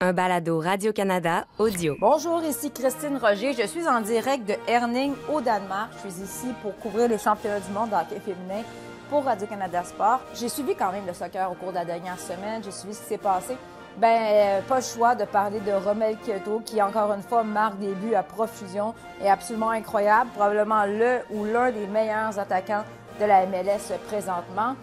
un balado Radio-Canada audio. Bonjour, ici Christine Roger. Je suis en direct de Herning au Danemark. Je suis ici pour couvrir les championnats du monde d'hockey féminin pour Radio-Canada Sport. J'ai suivi quand même le soccer au cours de la dernière semaine. J'ai suivi ce qui s'est passé. Ben, euh, pas le choix de parler de Romel Kyoto, qui encore une fois marque des buts à profusion et absolument incroyable. Probablement le ou l'un des meilleurs attaquants de la MLS présentement.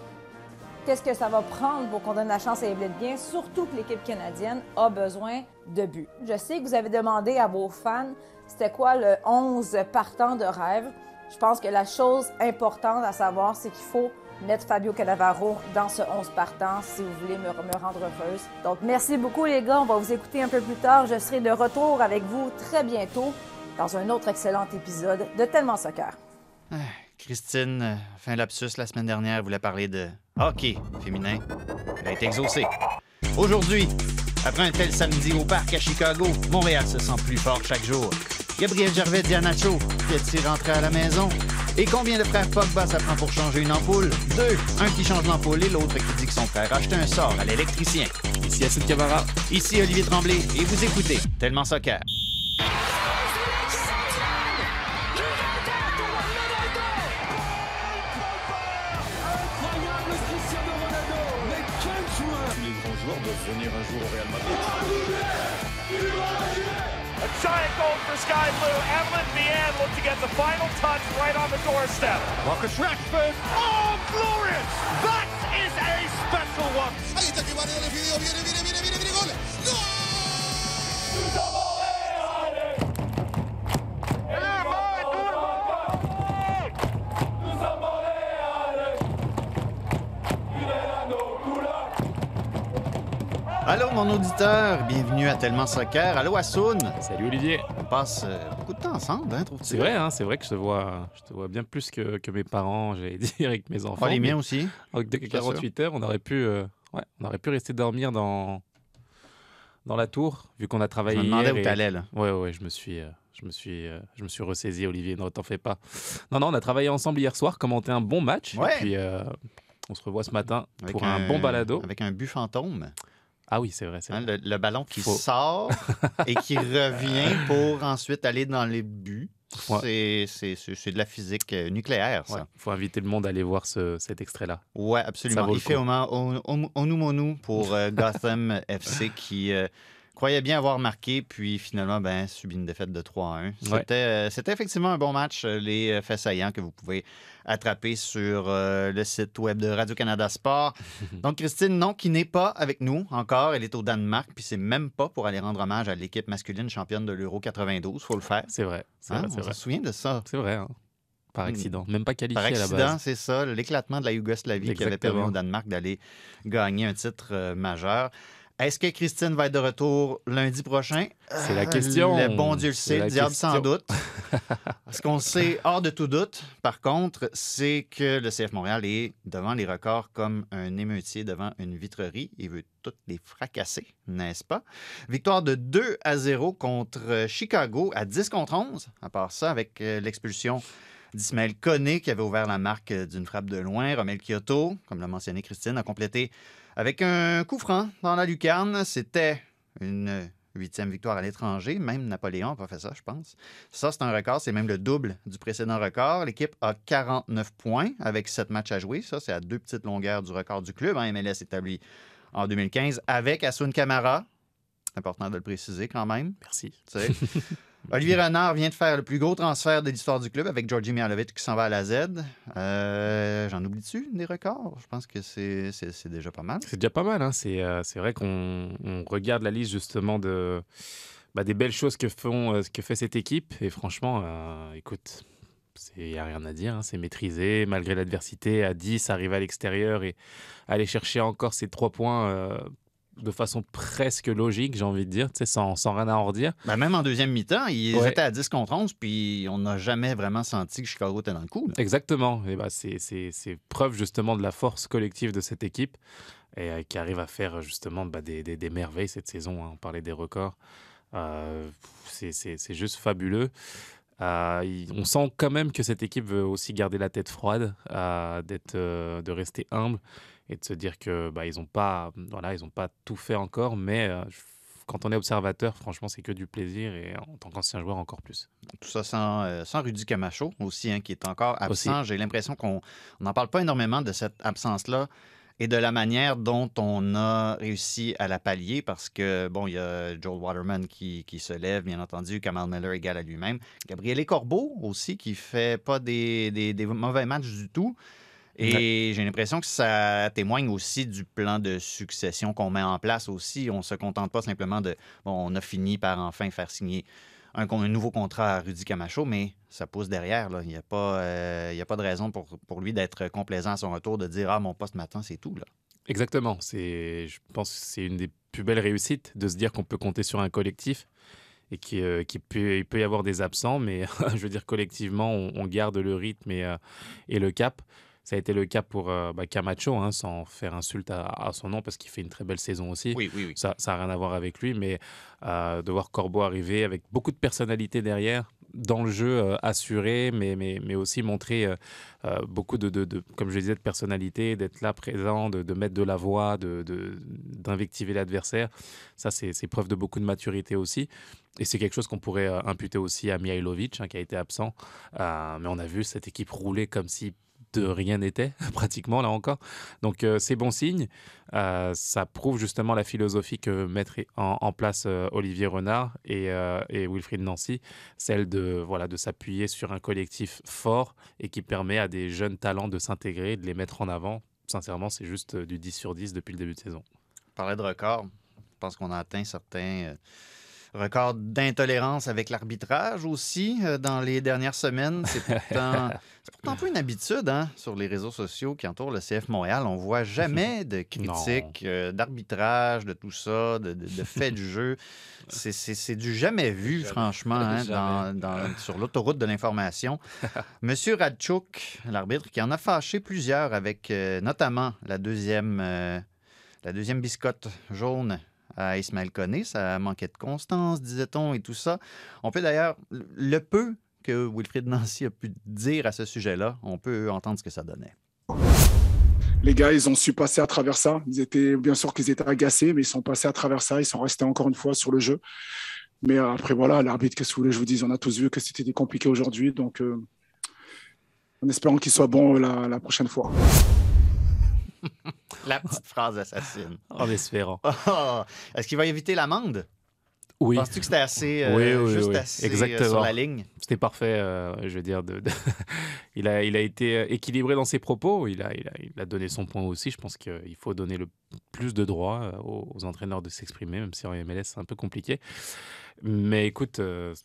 Qu'est-ce que ça va prendre pour qu'on donne la chance à Evelyn Bien, surtout que l'équipe canadienne a besoin de buts. Je sais que vous avez demandé à vos fans c'était quoi le 11 partant de rêve. Je pense que la chose importante à savoir, c'est qu'il faut mettre Fabio Cannavaro dans ce 11 partant si vous voulez me, rendre heureuse. Donc, merci beaucoup, les gars. On va vous écouter un peu plus tard. Je serai de retour avec vous très bientôt dans un autre excellent épisode de Tellement Soccer. Ah, Christine, euh, fin lapsus la semaine dernière, voulait parler de hockey féminin. Elle a été exaucée. Aujourd'hui, après un tel samedi au parc à Chicago, Montréal se sent plus fort chaque jour. Gabriel Gervais dit à Nacho qu'il rentré à la maison. Et combien de frères Pogba ça prend pour changer une ampoule? Deux. Un qui change l'ampoule et l'autre qui dit que son frère a acheté un sort à l'électricien. Ici Acide Camara. Ici Olivier Tremblay et vous écoutez Tellement Soccer. Venir un jour au Real Madrid. A giant goal for Sky Blue. Evelyn Vianne looked to get the final touch right on the doorstep. Marcus Rashford. Oh, glorious! Mon auditeur, bienvenue à Tellement Soccer. Allô, Assoun. Salut, Olivier. On passe euh, beaucoup de temps ensemble, hein, trouves-tu? C'est vrai, hein, c'est vrai que je te vois, je te vois bien plus que, que mes parents, j'allais dire, avec mes enfants. Oh, les miens aussi. Avec 48 heures, on aurait pu, euh, ouais, on aurait pu rester dormir dans, dans la tour, vu qu'on a travaillé. Je me demandais hier où t'allais, là. Ouais, ouais, je me suis, euh, je me suis, euh, je me suis ressaisi, Olivier. Ne t'en fais pas. Non, non, on a travaillé ensemble hier soir, commenté un bon match. Ouais. Et puis, euh, on se revoit ce matin Avec pour un, bon balado. Avec un but fantôme. Ah oui, c'est vrai, Hein, vrai. le, le ballon qui Faut- sort et qui revient pour ensuite aller dans les buts. Ouais. C'est- C'est c'est- c'est de la physique euh, nucléaire, ça. Il faut inviter le monde à aller voir ce- cet extrait-là. Ça absolument. Il fait au Onumonu pour euh, Gotham FC qui euh, croyait bien avoir marqué, puis finalement, ben, subit une défaite de 3 à 1. C'était euh, c'était effectivement un bon match. euh, Les euh, faits saillants que vous pouvez attraper sur euh, le site web de Radio-Canada Sport. Donc, Christine, non, qui n'est pas avec nous encore. Elle est au Danemark, puis c'est même pas pour aller rendre hommage à l'équipe masculine championne de l'Euro 92. faut le faire. C'est vrai, Hein? vrai, On se souvient de ça. C'est vrai, hein. Par Hmm. accident. Même pas qualifié Par accident, c'est ça, l'éclatement de la Yougoslavie qui avait permis au Danemark d'aller gagner un titre euh, majeur. Est-ce que Christine va être de retour lundi prochain? C'est la question. Le bon Dieu le sait, le diable sans doute. Ce qu'on sait hors de tout doute, par contre, c'est que le CF Montréal est devant les records comme un émeutier devant une vitrerie. Il veut toutes les fracasser, n'est-ce pas? Victoire de 2 à 0 contre Chicago à 10 contre 11. À part ça, avec euh, l'expulsion d'Ismaël Koné qui avait ouvert la marque euh, d'une frappe de loin. Romel Kyoto, comme l'a mentionné Christine, a complété avec un coup franc dans la lucarne. C'était une huitième victoire à l'étranger. Même Napoléon n'a pas fait ça, je pense. Ça, c'est un record. C'est même le double du précédent record. L'équipe a 49 points avec 7 matchs à jouer. Ça, c'est à deux petites longueurs du record du club. hein, MLS établi en 2015 avec Asun Kamara. C'est important de le préciser quand même. Merci. Olivier Renard vient de faire le plus gros transfert de l'histoire du club avec Georgi Mihalovic qui s'en va à la Z. Euh, J'en oublie-tu des records? Je pense que c'est déjà pas mal. C'est déjà pas mal. Hein. C'est euh, c'est vrai qu'on on regarde la liste justement de, bah, des belles choses que, font, euh, que fait cette équipe. Et franchement, écoute, il n'y a rien à dire. hein. C'est maîtrisé malgré l'adversité. À 10, arriver à l'extérieur et aller chercher encore ces trois points de façon presque logique, j'ai envie de dire, sans, sans rien à en redire. Ben, même en deuxième mi-temps, ils Ouais. étaient à 10 contre 11, puis on n'a jamais vraiment senti que Chicago était dans le coup. là. Exactement. Et bah, c'est, c'est, preuve justement de la force collective de cette équipe et euh, qui arrive à faire justement bah, des, des- des merveilles cette saison. hein. On parlait des records. Euh, c'est, juste fabuleux. Euh, on sent quand même que cette équipe veut aussi garder la tête froide, d'être, de rester humble et de se dire que bah, ils n'ont pas, voilà, ils ont pas tout fait encore, mais euh, quand on est observateur, franchement, c'est que du plaisir et en tant qu'ancien joueur, encore plus. Tout ça sans, euh, sans Rudy Camacho aussi, hein, qui est encore absent. J'ai l'impression qu'on n'en parle pas énormément de cette absence-là et de la manière dont on a réussi à la pallier parce que, bon, il y a Joel Waterman qui, qui se lève, bien entendu, Kamal Miller égal à lui-même. Gabriel Corbeau aussi, qui fait pas des, des- des mauvais matchs du tout. Et j'ai l'impression que ça témoigne aussi du plan de succession qu'on met en place aussi. On se contente pas simplement de, bon, on a fini par enfin faire signer un, nouveau contrat à Rudy Camacho, mais ça pousse derrière. Là. Il n'y a, pas, euh, il y a pas de raison pour, pour lui d'être complaisant à son retour, de dire Ah, mon poste m'attend, c'est tout. Là. Exactement. C'est, je pense que c'est une des plus belles réussites de se dire qu'on peut compter sur un collectif et qu'il euh, peut, il peut y avoir des absents, mais je veux dire collectivement, on, on garde le rythme et, euh, et le cap. Ça a été le cas pour euh, bah, Camacho, hein, sans faire insulte à, à son nom, parce qu'il fait une très belle saison aussi. Oui, oui, oui. Ça n'a rien à voir avec lui, mais euh, de voir Corbeau arriver avec beaucoup de personnalité derrière, dans le jeu euh, assuré, mais, mais, mais aussi montrer euh, beaucoup de, de, de- comme je le disais, de personnalité, d'être là présent, de, de mettre de la voix, de- de- d'invectiver l'adversaire. Ça, c'est preuve de beaucoup de maturité aussi. Et c'est quelque chose qu'on pourrait imputer aussi à Mihailovic, hein, qui a été absent. Euh, mais on a vu cette équipe rouler comme si de rien n'était, pratiquement, là encore. Donc, euh, c'est bon signe. Euh, ça prouve justement la philosophie que mettre en, place euh, Olivier Renard et, et Wilfried Nancy, celle de, voilà, de s'appuyer sur un collectif fort et qui permet à des jeunes talents de s'intégrer, de les mettre en avant. Sincèrement, c'est juste du 10 sur 10 depuis le début de saison. Parler de record, je pense qu'on a atteint certains records d'intolérance avec l'arbitrage aussi euh, dans les dernières semaines. C'est pourtant, c'est pourtant pas une habitude hein, sur les réseaux sociaux qui entourent le CF Montréal. On voit jamais de critiques euh, d'arbitrage, de tout ça, de, de, de faits du jeu. C'est- C'est c'est du jamais vu, Jamais. franchement, hein, dans- Jamais. dans- sur l'autoroute de l'information. Monsieur Radchuk, l'arbitre, qui en a fâché plusieurs avec euh, notamment la deuxième, la deuxième biscotte jaune à Ismaël Koné. Ça manquait de constance, disait-on, et tout ça. On peut d'ailleurs, le peu que Wilfried Nancy a pu dire à ce sujet-là, on peut entendre ce que ça donnait. les gars, ils ont su passer à travers ça. Ils étaient, bien sûr qu'ils étaient agacés, mais ils sont passés à travers ça. Ils sont restés encore une fois sur le jeu. Mais euh, après, voilà, l'arbitre, qu'est-ce que vous voulez que je vous dise? On a tous vu que c'était compliqué aujourd'hui. Donc, euh, en espérant qu'il soit bon euh, la, la prochaine fois. La petite phrase assassine. En espérant. Oh, Est-ce qu'il va éviter l'amende? Oui, Penses-tu que c'était assez, euh, Oui, oui, juste oui. assez euh, Exactement. sur la ligne? c'était parfait. euh, je veux dire, de, de- il, a, il a été équilibré dans ses propos. Il a, il, a, il a donné son point aussi. Je pense qu'il faut donner le plus de droit euh, aux, aux entraîneurs de s'exprimer, même si en MLS c'est un peu compliqué. Mais écoute,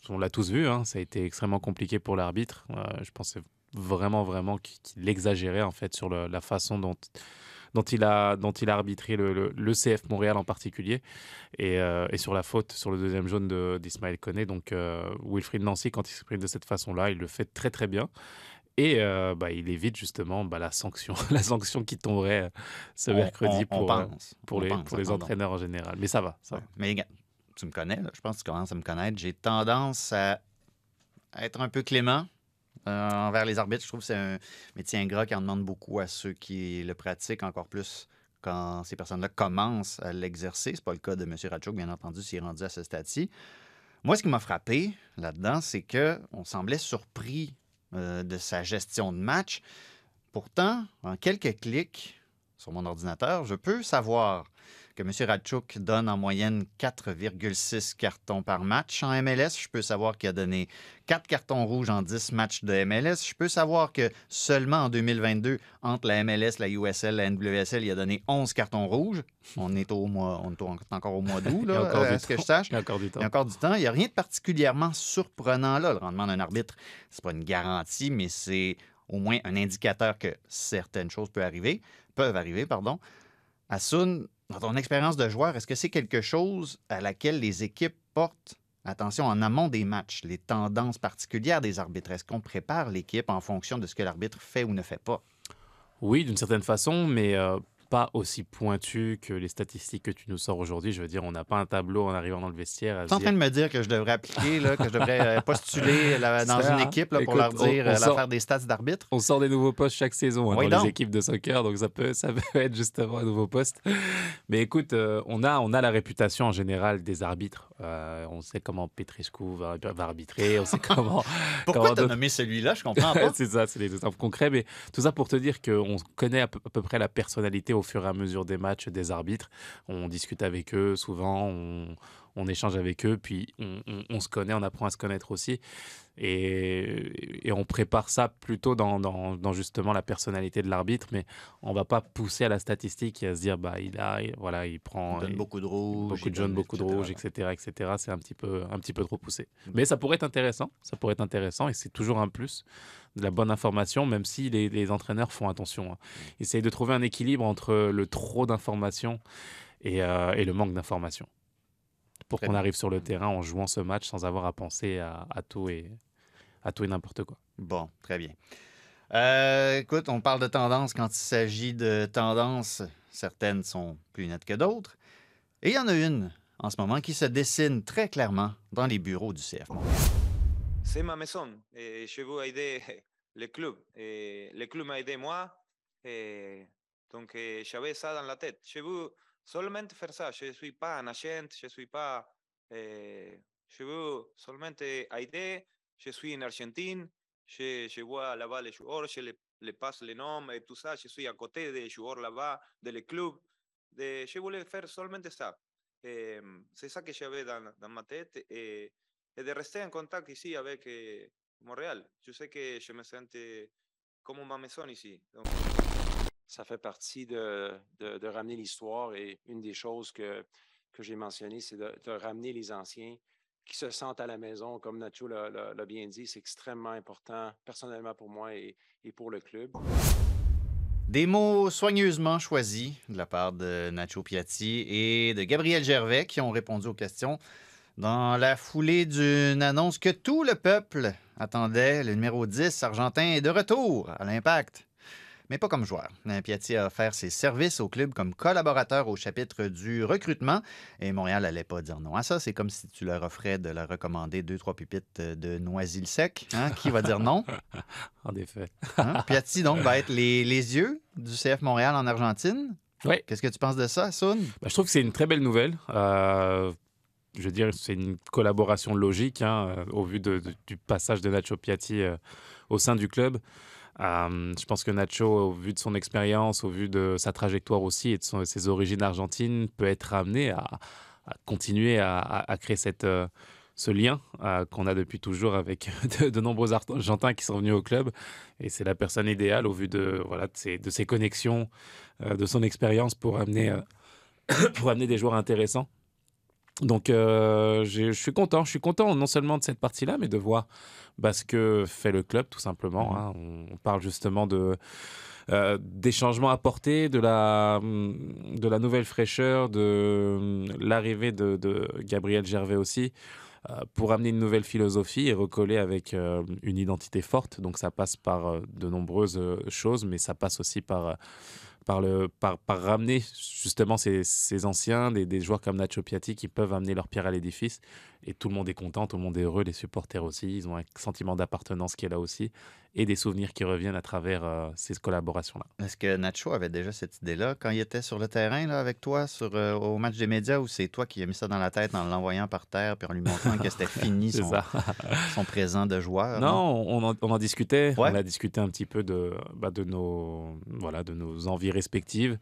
on l'a tous vu. hein, ça a été extrêmement compliqué pour l'arbitre. Je pensais vraiment, vraiment qu'il qu'il exagérait en fait sur le- la façon dont dont il a, dont il a arbitré le, le- le CF Montréal en particulier, et, euh, et sur la faute, sur le deuxième jaune de- d'Ismaël Koné. Donc, euh, Wilfried Nancy, quand il s'exprime de cette façon-là, il le fait très très bien. Et euh, bah, il évite justement bah, la sanction, la sanction qui tomberait ce mercredi on- on pour, pense. pour, les, pense, pour les attendons. entraîneurs en général. Mais ça va, ça Ouais. va. Mais gars, tu me connais, là. je pense que tu commences à me connaître. J'ai tendance à être un peu clément envers les arbitres. Je trouve que c'est un métier ingrat qui en demande beaucoup à ceux qui le pratiquent, encore plus quand ces personnes-là commencent à l'exercer. C'est pas le cas de M. Ratchouk, bien entendu, s'il est rendu à ce stade-ci. Moi, ce qui m'a frappé là-dedans, c'est qu'on semblait surpris euh, de sa gestion de match. Pourtant, en quelques clics sur mon ordinateur, je peux savoir que M. Radchuk donne en moyenne 4,6 cartons par match en MLS. Je peux savoir qu'il a donné 4 cartons rouges en 10 matchs de MLS. Je peux savoir que seulement en 2022, entre la MLS, la USL, la NWSL, il a donné 11 cartons rouges. On est, au mois, on est au- encore au mois d'août, là, à du ce que je sache? Il y a encore du temps. Il y a encore du temps. Il n'y a rien de particulièrement surprenant là. Le rendement d'un arbitre, c'est pas une garantie, mais c'est au moins un indicateur que certaines choses peuvent arriver, peuvent arriver, pardon. Asun, dans ton expérience de joueur, est-ce que c'est quelque chose à laquelle les équipes portent attention en amont des matchs, les tendances particulières des arbitres? Est-ce qu'on prépare l'équipe en fonction de ce que l'arbitre fait ou ne fait pas? Oui, d'une certaine façon, mais euh, pas aussi pointu que les statistiques que tu nous sors aujourd'hui. Je veux dire, on n'a pas un tableau en arrivant dans le vestiaire. Tu es en train de me dire que je devrais appliquer, là, que je devrais euh, postuler dans une ça. équipe là, pour leur on- dire on euh, sort- faire des stats d'arbitre? On sort des nouveaux postes chaque saison hein, Oui, dans donc. les équipes de soccer, donc ça peut, ça peut être justement un nouveau poste. Mais écoute, euh, on, a, on a la réputation en général des arbitres. Euh, on sait comment Petrescu va, va arbitrer, on sait comment. Pourquoi t'as nommé celui-là? Je comprends pas. c'est ça, c'est des exemples concrets. Mais tout ça pour te dire qu'on connaît à peu, à peu près la personnalité au fur et à mesure des matchs des arbitres. On discute avec eux souvent, on, échange avec eux, puis on se connaît, on apprend à se connaître aussi. Et, et on prépare ça plutôt dans, dans- dans justement la personnalité de l'arbitre, mais on va pas pousser à la statistique et à se dire, bah, il a, il- voilà, il prend. Il donne il- beaucoup de rouge. beaucoup de jaunes, donne, beaucoup de etc. rouge, etc., etc. C'est un petit peu, un petit peu trop poussé. Mais ça pourrait être intéressant. Ça pourrait être intéressant et c'est toujours un plus de la bonne information, même si les, les entraîneurs font attention. hein. Ils essayent de trouver un équilibre entre le trop d'informations et, euh, et le manque d'informations. Pour qu'on arrive sur le terrain en jouant ce match sans avoir à penser à, à tout et à tout et n'importe quoi. Bon, très bien. Euh, écoute, on parle de tendance quand il s'agit de tendances. Certaines sont plus nettes que d'autres. Et il y en a une en ce moment qui se dessine très clairement dans les bureaux du CF Montréal. C'est ma maison et je veux aider le club. Et le club m'a aidé moi. Et donc eh, j'avais ça dans la tête. Je veux seulement faire ça. Je ne suis pas un agent, je suis pas. eh, je veux seulement aider. Je suis en Argentine. Je, je vois là-bas les joueurs, je les, les passe les noms et tout ça. Je suis à côté des joueurs là-bas, de le club. De, je voulais faire seulement ça. C'est ça que j'avais dans, dans ma tête. Et, et de rester en contact ici avec Montréal. Je sais que je me sens comme ma maison ici. Donc, ça fait partie de, de, de ramener l'histoire et une des choses que, que j'ai mentionnées, c'est de, de ramener les anciens qui se sentent à la maison. Comme Nacho l'a- bien dit, c'est extrêmement important personnellement pour moi et, et pour le club. Des mots soigneusement choisis de la part de Nacho Piatti et de Gabriel Gervais qui ont répondu aux questions dans la foulée d'une annonce que tout le peuple attendait. Le numéro 10 argentin est de retour à l'impact. Mais pas comme joueur. Piatti a offert ses services au club comme collaborateur au chapitre du recrutement et Montréal n'allait pas dire non à ça. C'est comme si tu leur offrais de leur recommander deux, trois pupites de Noisy-le-Sec. Hein? Qui va dire non? En effet. Hein? Piatti, donc, va être les, les yeux du CF Montréal en Argentine. Oui. Qu'est-ce que tu penses de ça, Soun? Bah, je trouve que c'est une très belle nouvelle. Euh, je veux dire, c'est une collaboration logique hein, euh, au vu de- de- du passage de Nacho Piatti euh, au sein du club. Euh, je pense que Nacho, au vu de son expérience, au vu de sa trajectoire aussi et de ses origines argentines, peut être amené à, continuer à, créer euh, ce lien euh, qu'on a depuis toujours avec de, nombreux Argentins qui sont venus au club. Et c'est la personne idéale au vu de, voilà, ses, de ses connexions, de son expérience pour amener, pour amener des joueurs intéressants. Donc, euh, je suis content. Je suis content non seulement de cette partie-là, mais de voir bah, ce que fait le club, tout simplement. hein. On, parle justement de, euh, des changements apportés, de la, de la nouvelle fraîcheur, de l'arrivée de, de Gabriel Gervais aussi, euh, pour amener une nouvelle philosophie et recoller avec une identité forte. Donc, ça passe par de nombreuses choses, mais ça passe aussi par. Par, le, par, ramener justement ces, ces anciens, des, des joueurs comme Nacho Piatti qui peuvent amener leur pierre à l'édifice. Et tout le monde est content, tout le monde est heureux, les supporters aussi. Ils ont un sentiment d'appartenance qui est là aussi et des souvenirs qui reviennent à travers euh, ces collaborations-là. Est-ce que Nacho avait déjà cette idée-là quand il était sur le terrain là, avec toi sur, euh, au match des médias ou c'est toi qui as mis ça dans la tête en l'envoyant par terre puis en lui montrant que c'était fini son, présent de joueur? Non, on en, on en discutait. Ouais. On a discuté un petit peu de, bah, de, nos, voilà, de nos envies respectives,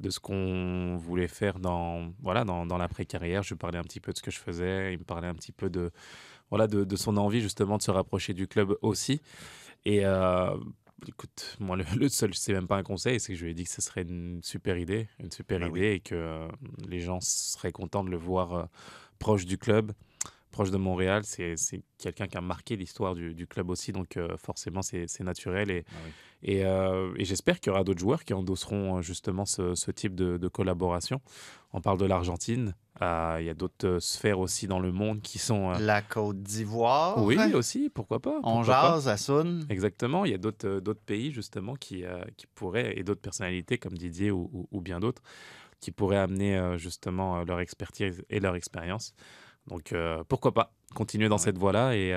de ce qu'on voulait faire dans, voilà, dans, dans l'après-carrière. Je lui parlais un petit peu de ce que je faisais. Il me parlait un petit peu de, voilà, de, de son envie justement de se rapprocher du club aussi. Et euh, écoute, moi, le, le seul, c'est même pas un conseil, c'est que je lui ai dit que ce serait une super idée, une super oui. idée et que euh, les gens seraient contents de le voir euh, proche du club proche de Montréal. C'est quelqu'un qui a marqué l'histoire du, du club aussi, donc euh, forcément c'est c'est naturel et, Ah oui. Et, euh, et j'espère qu'il y aura d'autres joueurs qui endosseront euh, justement ce, ce type de, de collaboration. On parle de l'Argentine. Euh, Il y a d'autres sphères aussi dans le monde qui sont. euh, La Côte d'Ivoire. Oui, aussi, pourquoi pas. On pourquoi pas. jase à Sun. Exactement, il y a d'autres pays justement qui, qui pourraient, et d'autres personnalités comme Didier ou, ou- ou bien d'autres, qui pourraient amener justement leur expertise et leur expérience. Donc pourquoi pas continuer dans Ouais. cette voie-là et,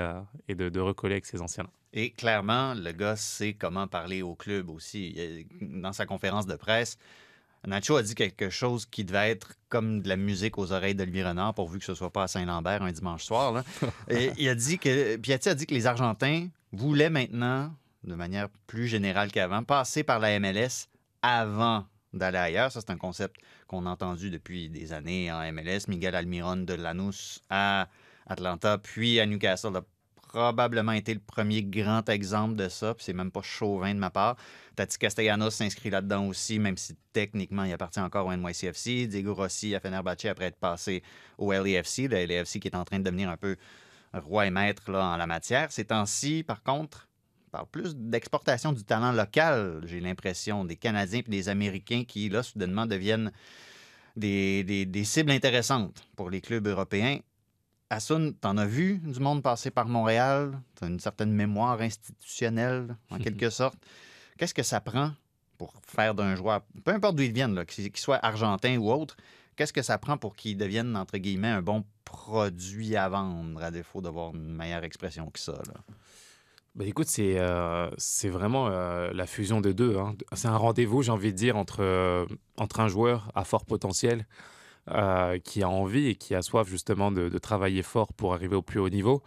et de, de recoller avec ces anciens-là. Et clairement, le gars sait comment parler au club aussi. Dans sa conférence de presse, Nacho a dit quelque chose qui devait être comme de la musique aux oreilles d'Olivier Renard, pourvu que ce soit pas à Saint-Lambert un dimanche soir. là. Et il a dit que Piatti a dit que les Argentins voulaient maintenant, de manière plus générale qu'avant, passer par la MLS avant d'aller ailleurs. Ça, c'est un concept qu'on a entendu depuis des années en MLS. Miguel Almiron de Lanús à Atlanta, puis à Newcastle probablement été le premier grand exemple de ça, puis c'est même pas chauvin de ma part. Tati Castellanos s'inscrit là-dedans aussi, même si techniquement il appartient encore au NYCFC. Diego Rossi à Fenerbahce après être passé au LAFC, le LAFC qui est en train de devenir un peu roi et maître là, en la matière. Ces temps-ci, par contre, on parle plus d'exportation du talent local, j'ai l'impression, des Canadiens et des Américains qui, là, soudainement deviennent des, des- des cibles intéressantes pour les clubs européens. Assun, t'en as vu du monde passer par Montréal? T'as une certaine mémoire institutionnelle, en quelque sorte. Qu'est-ce que ça prend pour faire d'un joueur, peu importe d'où il vienne, qu'il soit argentin ou autre, qu'est-ce que ça prend pour qu'il devienne, entre guillemets, un bon produit à vendre, à défaut d'avoir une meilleure expression que ça? là? Bah, écoute, c'est euh, vraiment euh, la fusion des deux. hein. C'est un rendez-vous, j'ai envie de dire, entre, euh, entre un joueur à fort potentiel euh, qui a envie et qui a soif justement de, travailler fort pour arriver au plus haut niveau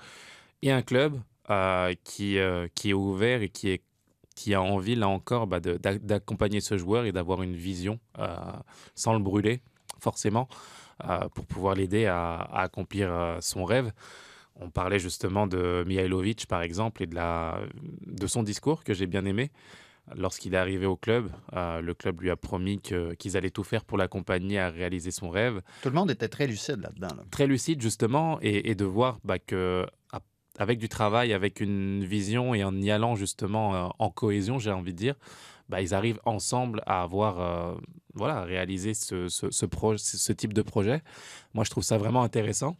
et un club euh, qui, euh, qui est ouvert et qui, est, qui a envie, là encore, bah, d'accompagner ce joueur et d'avoir une vision sans le brûler, forcément, pour pouvoir l'aider à, accomplir son rêve. On parlait justement de Mihailovic, par exemple, et de, la, de son discours que j'ai bien aimé. Lorsqu'il est arrivé au club, euh, le club lui a promis qu'ils allaient tout faire pour l'accompagner à réaliser son rêve. Tout le monde était très lucide là-dedans. là. Très lucide, justement, et, et de voir bah, que avec du travail, avec une vision et en y allant justement euh, en cohésion, j'ai envie de dire, bah, ils arrivent ensemble à avoir, euh, voilà, ce, ce, ce- ce type de projet. Moi, je trouve ça vraiment intéressant.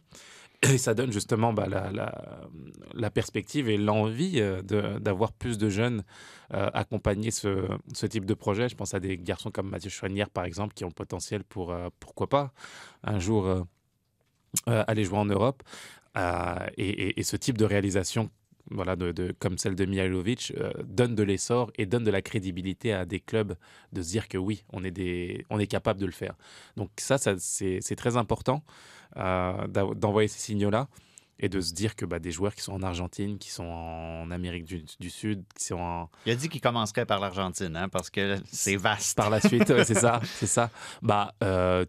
Et ça donne justement bah, la, perspective et l'envie euh, d'avoir plus de jeunes euh, accompagner ce, ce type de projet. Je pense à des garçons comme Mathieu Chouanière, par exemple, qui ont le potentiel pour, euh, pourquoi pas, un jour euh, aller jouer en Europe. Et- et ce type de réalisation, voilà, de, de- comme celle de Mihailovic, euh, donne de l'essor et donne de la crédibilité à des clubs de se dire que oui, on est, des, on est capable de le faire. Donc ça, ça c'est très important euh, d'envoyer ces signaux-là et de se dire que bah, des joueurs qui sont en Argentine, qui sont en Amérique du, du Sud, qui sont en, Il a dit qu'il commencerait par l'Argentine, hein, parce que c'est vaste. par la suite, ouais, c'est ça, c'est ça. Bah, euh,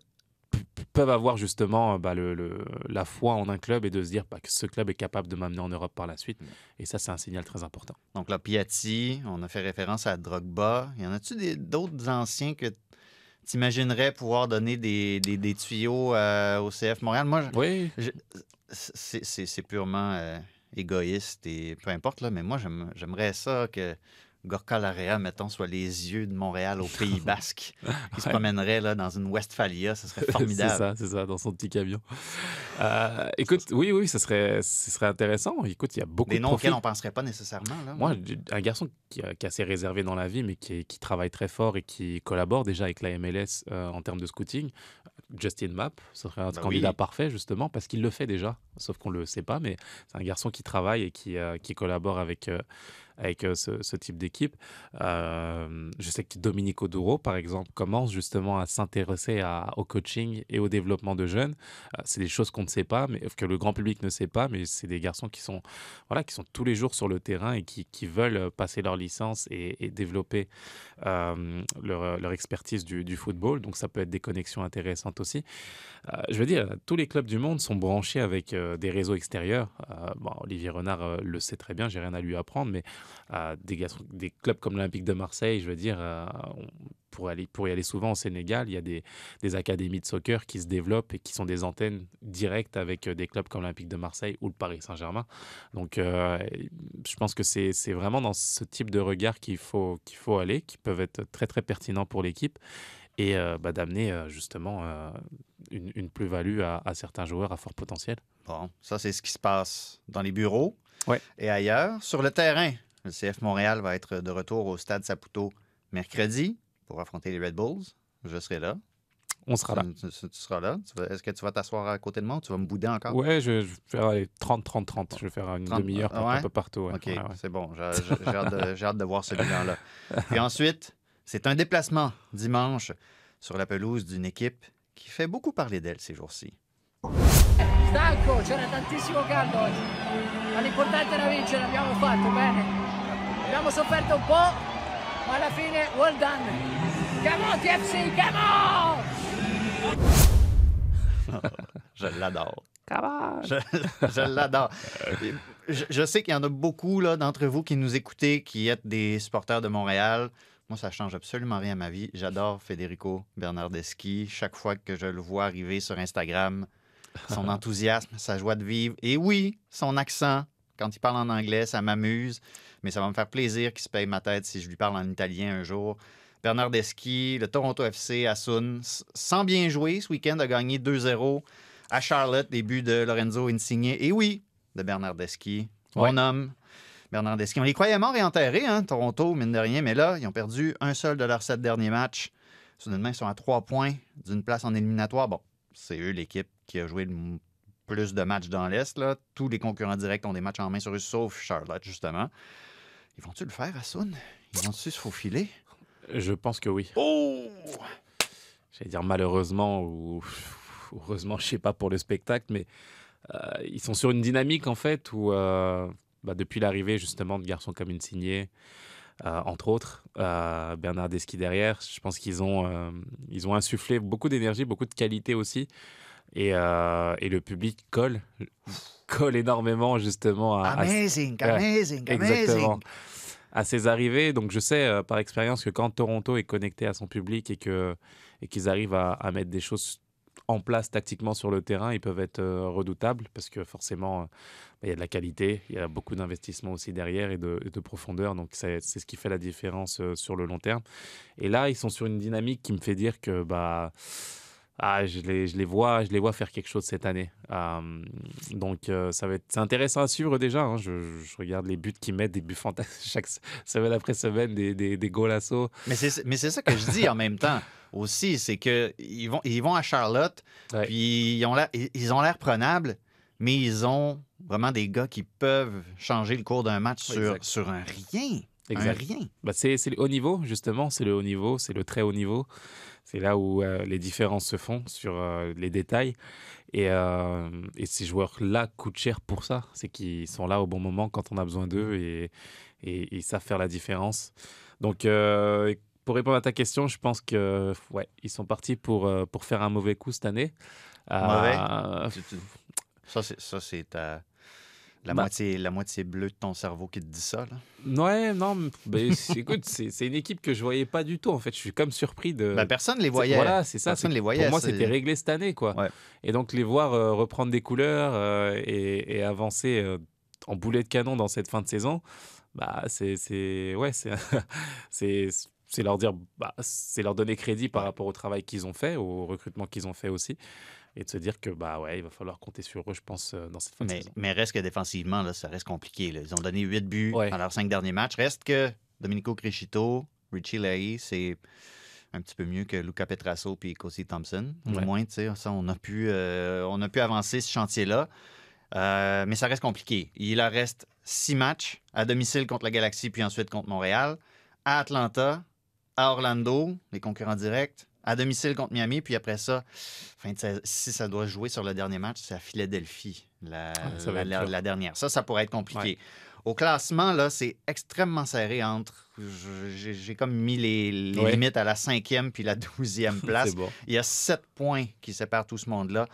peuvent avoir justement bah, le, le- la foi en un club et de se dire bah, que ce club est capable de m'amener en Europe par la suite. Et ça, c'est un signal très important. Donc là, Piatti, on a fait référence à Drogba. Y en a-tu d'autres anciens que tu imaginerais pouvoir donner des, des- des tuyaux euh, au CF Montréal? Moi, je- Oui, c'est purement euh, égoïste et peu importe, là, mais moi, j'aime- j'aimerais ça que Gorka Larea, mettons, soit les yeux de Montréal au Pays Basque. Il se Ouais. promènerait là, dans une Westphalia, ce serait c'est formidable. ça, c'est ça, dans son petit camion. Euh, écoute, oui, oui, ce serait, ce serait intéressant. Écoute, il y a beaucoup Des de noms auxquels on ne penserait pas nécessairement. Là, Moi, un garçon qui, euh, qui est assez réservé dans la vie, mais qui, qui travaille très fort et qui collabore déjà avec la MLS euh, en termes de scouting, Justin Mapp, ce serait un Bah candidat oui. parfait justement parce qu'il le fait déjà, sauf qu'on ne le sait pas, mais c'est un garçon qui travaille et qui, euh, qui collabore avec, avec euh, ce, type d'équipe. Euh, je sais que Dominique Oduro, par exemple, commence justement à s'intéresser au coaching et au développement de jeunes. Euh, c'est des choses qu'on ne sait pas, mais que le grand public ne sait pas, mais c'est des garçons qui sont voilà, qui sont tous les jours sur le terrain et qui, veulent passer leur licence et, développer leur, expertise du, football. Donc ça peut être des connexions intéressantes aussi. Je veux dire, tous les clubs du monde sont branchés avec des réseaux extérieurs. Olivier Renard le sait très bien, j'ai rien à lui apprendre, mais euh, des, gastro- des clubs comme l'Olympique de Marseille, je veux dire, euh, pour, aller, pour y aller souvent au Sénégal, il y a des, des académies de soccer qui se développent et qui sont des antennes directes avec euh, des clubs comme l'Olympique de Marseille ou le Paris Saint-Germain. Donc, euh, je pense que c'est vraiment dans ce type de regard qu'il faut, qu'il faut aller, qui peuvent être très, très pertinents pour l'équipe et bah, d'amener justement une, une plus-value à, à certains joueurs à fort potentiel. Bon, ça, c'est ce qui se passe dans les bureaux Ouais. et ailleurs. Sur le terrain, le CF Montréal va être de retour au stade Saputo mercredi pour affronter les Red Bulls. Je serai là. On sera là. Tu, tu- tu seras là. Est-ce que tu vas t'asseoir à côté de moi ou tu vas me bouder encore? Ouais, je, je vais faire allez, 30, 30, 30. Je vais faire une 30, demi-heure ouais? un peu partout. ouais. OK, Ouais, ouais. c'est bon. J'ai hâte, de- j'ai hâte de voir ce bilan-là. Puis ensuite, c'est un déplacement dimanche sur la pelouse d'une équipe qui fait beaucoup parler d'elle ces jours-ci. Stanco, c'era tantissimo caldo oggi, ma l'importante era vincere, l'abbiamo fatto bene. Abbiamo sofferto un po', ma alla fine well done. Come on TFC, come on! Je l'adore. Je, je l'adore. Je, je sais qu'il y en a beaucoup là, d'entre vous qui nous écoutez, qui êtes des supporters de Montréal. Moi, ça change absolument rien à ma vie. J'adore Federico Bernardeschi. Chaque fois que je le vois arriver sur Instagram, son enthousiasme, sa joie de vivre. Et oui, son accent, quand il parle en anglais, ça m'amuse. Mais ça va me faire plaisir qu'il se paye ma tête si je lui parle en italien un jour. Bernardeschi, le Toronto FC à Sun, s- sans bien jouer ce week-end, a gagné 2-0 à Charlotte, début de Lorenzo Insigne. Et oui, de Bernardeschi, mon Ouais. homme. Bernardeschi. On les croyait morts et enterrés, hein, Toronto, mine de rien, mais là, ils ont perdu un seul de leurs sept derniers matchs. Soudainement, ils sont à trois points d'une place en éliminatoire. Bon, c'est eux l'équipe qui a joué le plus de matchs dans l'Est. Tous les concurrents directs ont des matchs en main sur eux, sauf Charlotte, justement. Ils vont-tu le faire à Sun? Ils vont-tu se faufiler? Je pense que oui. Oh! J'allais dire malheureusement ou heureusement, je sais pas pour le spectacle, mais euh, ils sont sur une dynamique en fait où euh, bah, depuis l'arrivée justement de garçons comme Insigné, euh, entre autres, Bernard Deschi derrière, je pense qu'ils ont, ils ont insufflé beaucoup d'énergie, beaucoup de qualité aussi. Et, euh, et le public colle, colle énormément justement à, à- Amazing, Ouais, amazing, Exactement. amazing. À ses arrivées, donc je sais euh, par expérience que quand Toronto est connecté à son public et que et qu'ils arrivent à, à mettre des choses en place tactiquement sur le terrain, ils peuvent être euh, redoutables parce que forcément bah, il y a de la qualité, il y a beaucoup d'investissement aussi derrière et de, et de profondeur, donc c'est ce qui fait la différence sur le long terme. Et là, ils sont sur une dynamique qui me fait dire que bah ah, je les, je les vois, je les vois faire quelque chose cette année. Euh, donc euh, ça va être c'est intéressant à suivre déjà. hein. Je, je regarde les buts qu'ils mettent, des buts fantastiques chaque se- semaine après semaine, des, des, des saut. Mais c'est mais c'est ça que je dis en même temps aussi, c'est que ils vont, ils vont à Charlotte, Ouais. puis ils ont l'air ils- ont l'air prenables, mais ils ont vraiment des gars qui peuvent changer le cours d'un match sur, Exact. sur un rien. Un Exact. rien. Bah, c'est le haut niveau, justement, c'est le haut niveau, c'est le très haut niveau. C'est là où euh, les différences se font sur euh, les détails. Et, euh, et ces joueurs-là coûtent cher pour ça. C'est qu'ils sont là au bon moment quand on a besoin d'eux et, et ils savent faire la différence. Donc, pour répondre à ta question, je pense que ouais, ils sont partis pour, pour faire un mauvais coup cette année. Mauvais? Ça, c'est ta- la, moitié, la moitié bleue de ton cerveau qui te dit ça. Là. Ouais, non, mais ben, c'est- écoute, c'est une équipe que je voyais pas du tout. En fait, je suis comme surpris de. Ben, personne ne les voyait. Voilà, c'est ça. Personne les voyait, Pour moi, c'était réglé cette année, quoi. Ouais. Et donc, les voir euh, reprendre des couleurs euh, et, et avancer euh, en boulet de canon dans cette fin de saison, bah, c'est, c'est, ouais, c'est, c'est, leur dire, bah, c'est leur donner crédit par rapport au travail qu'ils ont fait, au recrutement qu'ils ont fait aussi, et de se dire que, bah, ouais, il va falloir compter sur eux, je pense, euh, dans cette fin de Mais, saison. mais reste que défensivement, là, ça reste compliqué. là. Ils ont donné 8 buts Ouais. dans leurs 5 derniers matchs. Reste que Domenico Crescito, Richie Leahy, c'est un petit peu mieux que Luca Petrasso et Cosi Thompson. Au Ouais. moins, tu sais, ça, on a pu, euh, on a pu avancer ce chantier-là. Euh, mais ça reste compliqué. Il leur reste 6 matchs à domicile contre la Galaxie, puis ensuite contre Montréal, à Atlanta, à Orlando, les concurrents directs, à domicile contre Miami, puis après ça, fin de saison- si ça doit jouer sur le dernier match, c'est à Philadelphie, la, Ah, la- la- la dernière. Ça, ça pourrait être compliqué. Ouais. Au classement, là, c'est extrêmement serré entre. J'ai comme mis les, les Ouais. limites à la cinquième puis la douzième place. Bon. Il y a sept points qui séparent tout ce monde-là.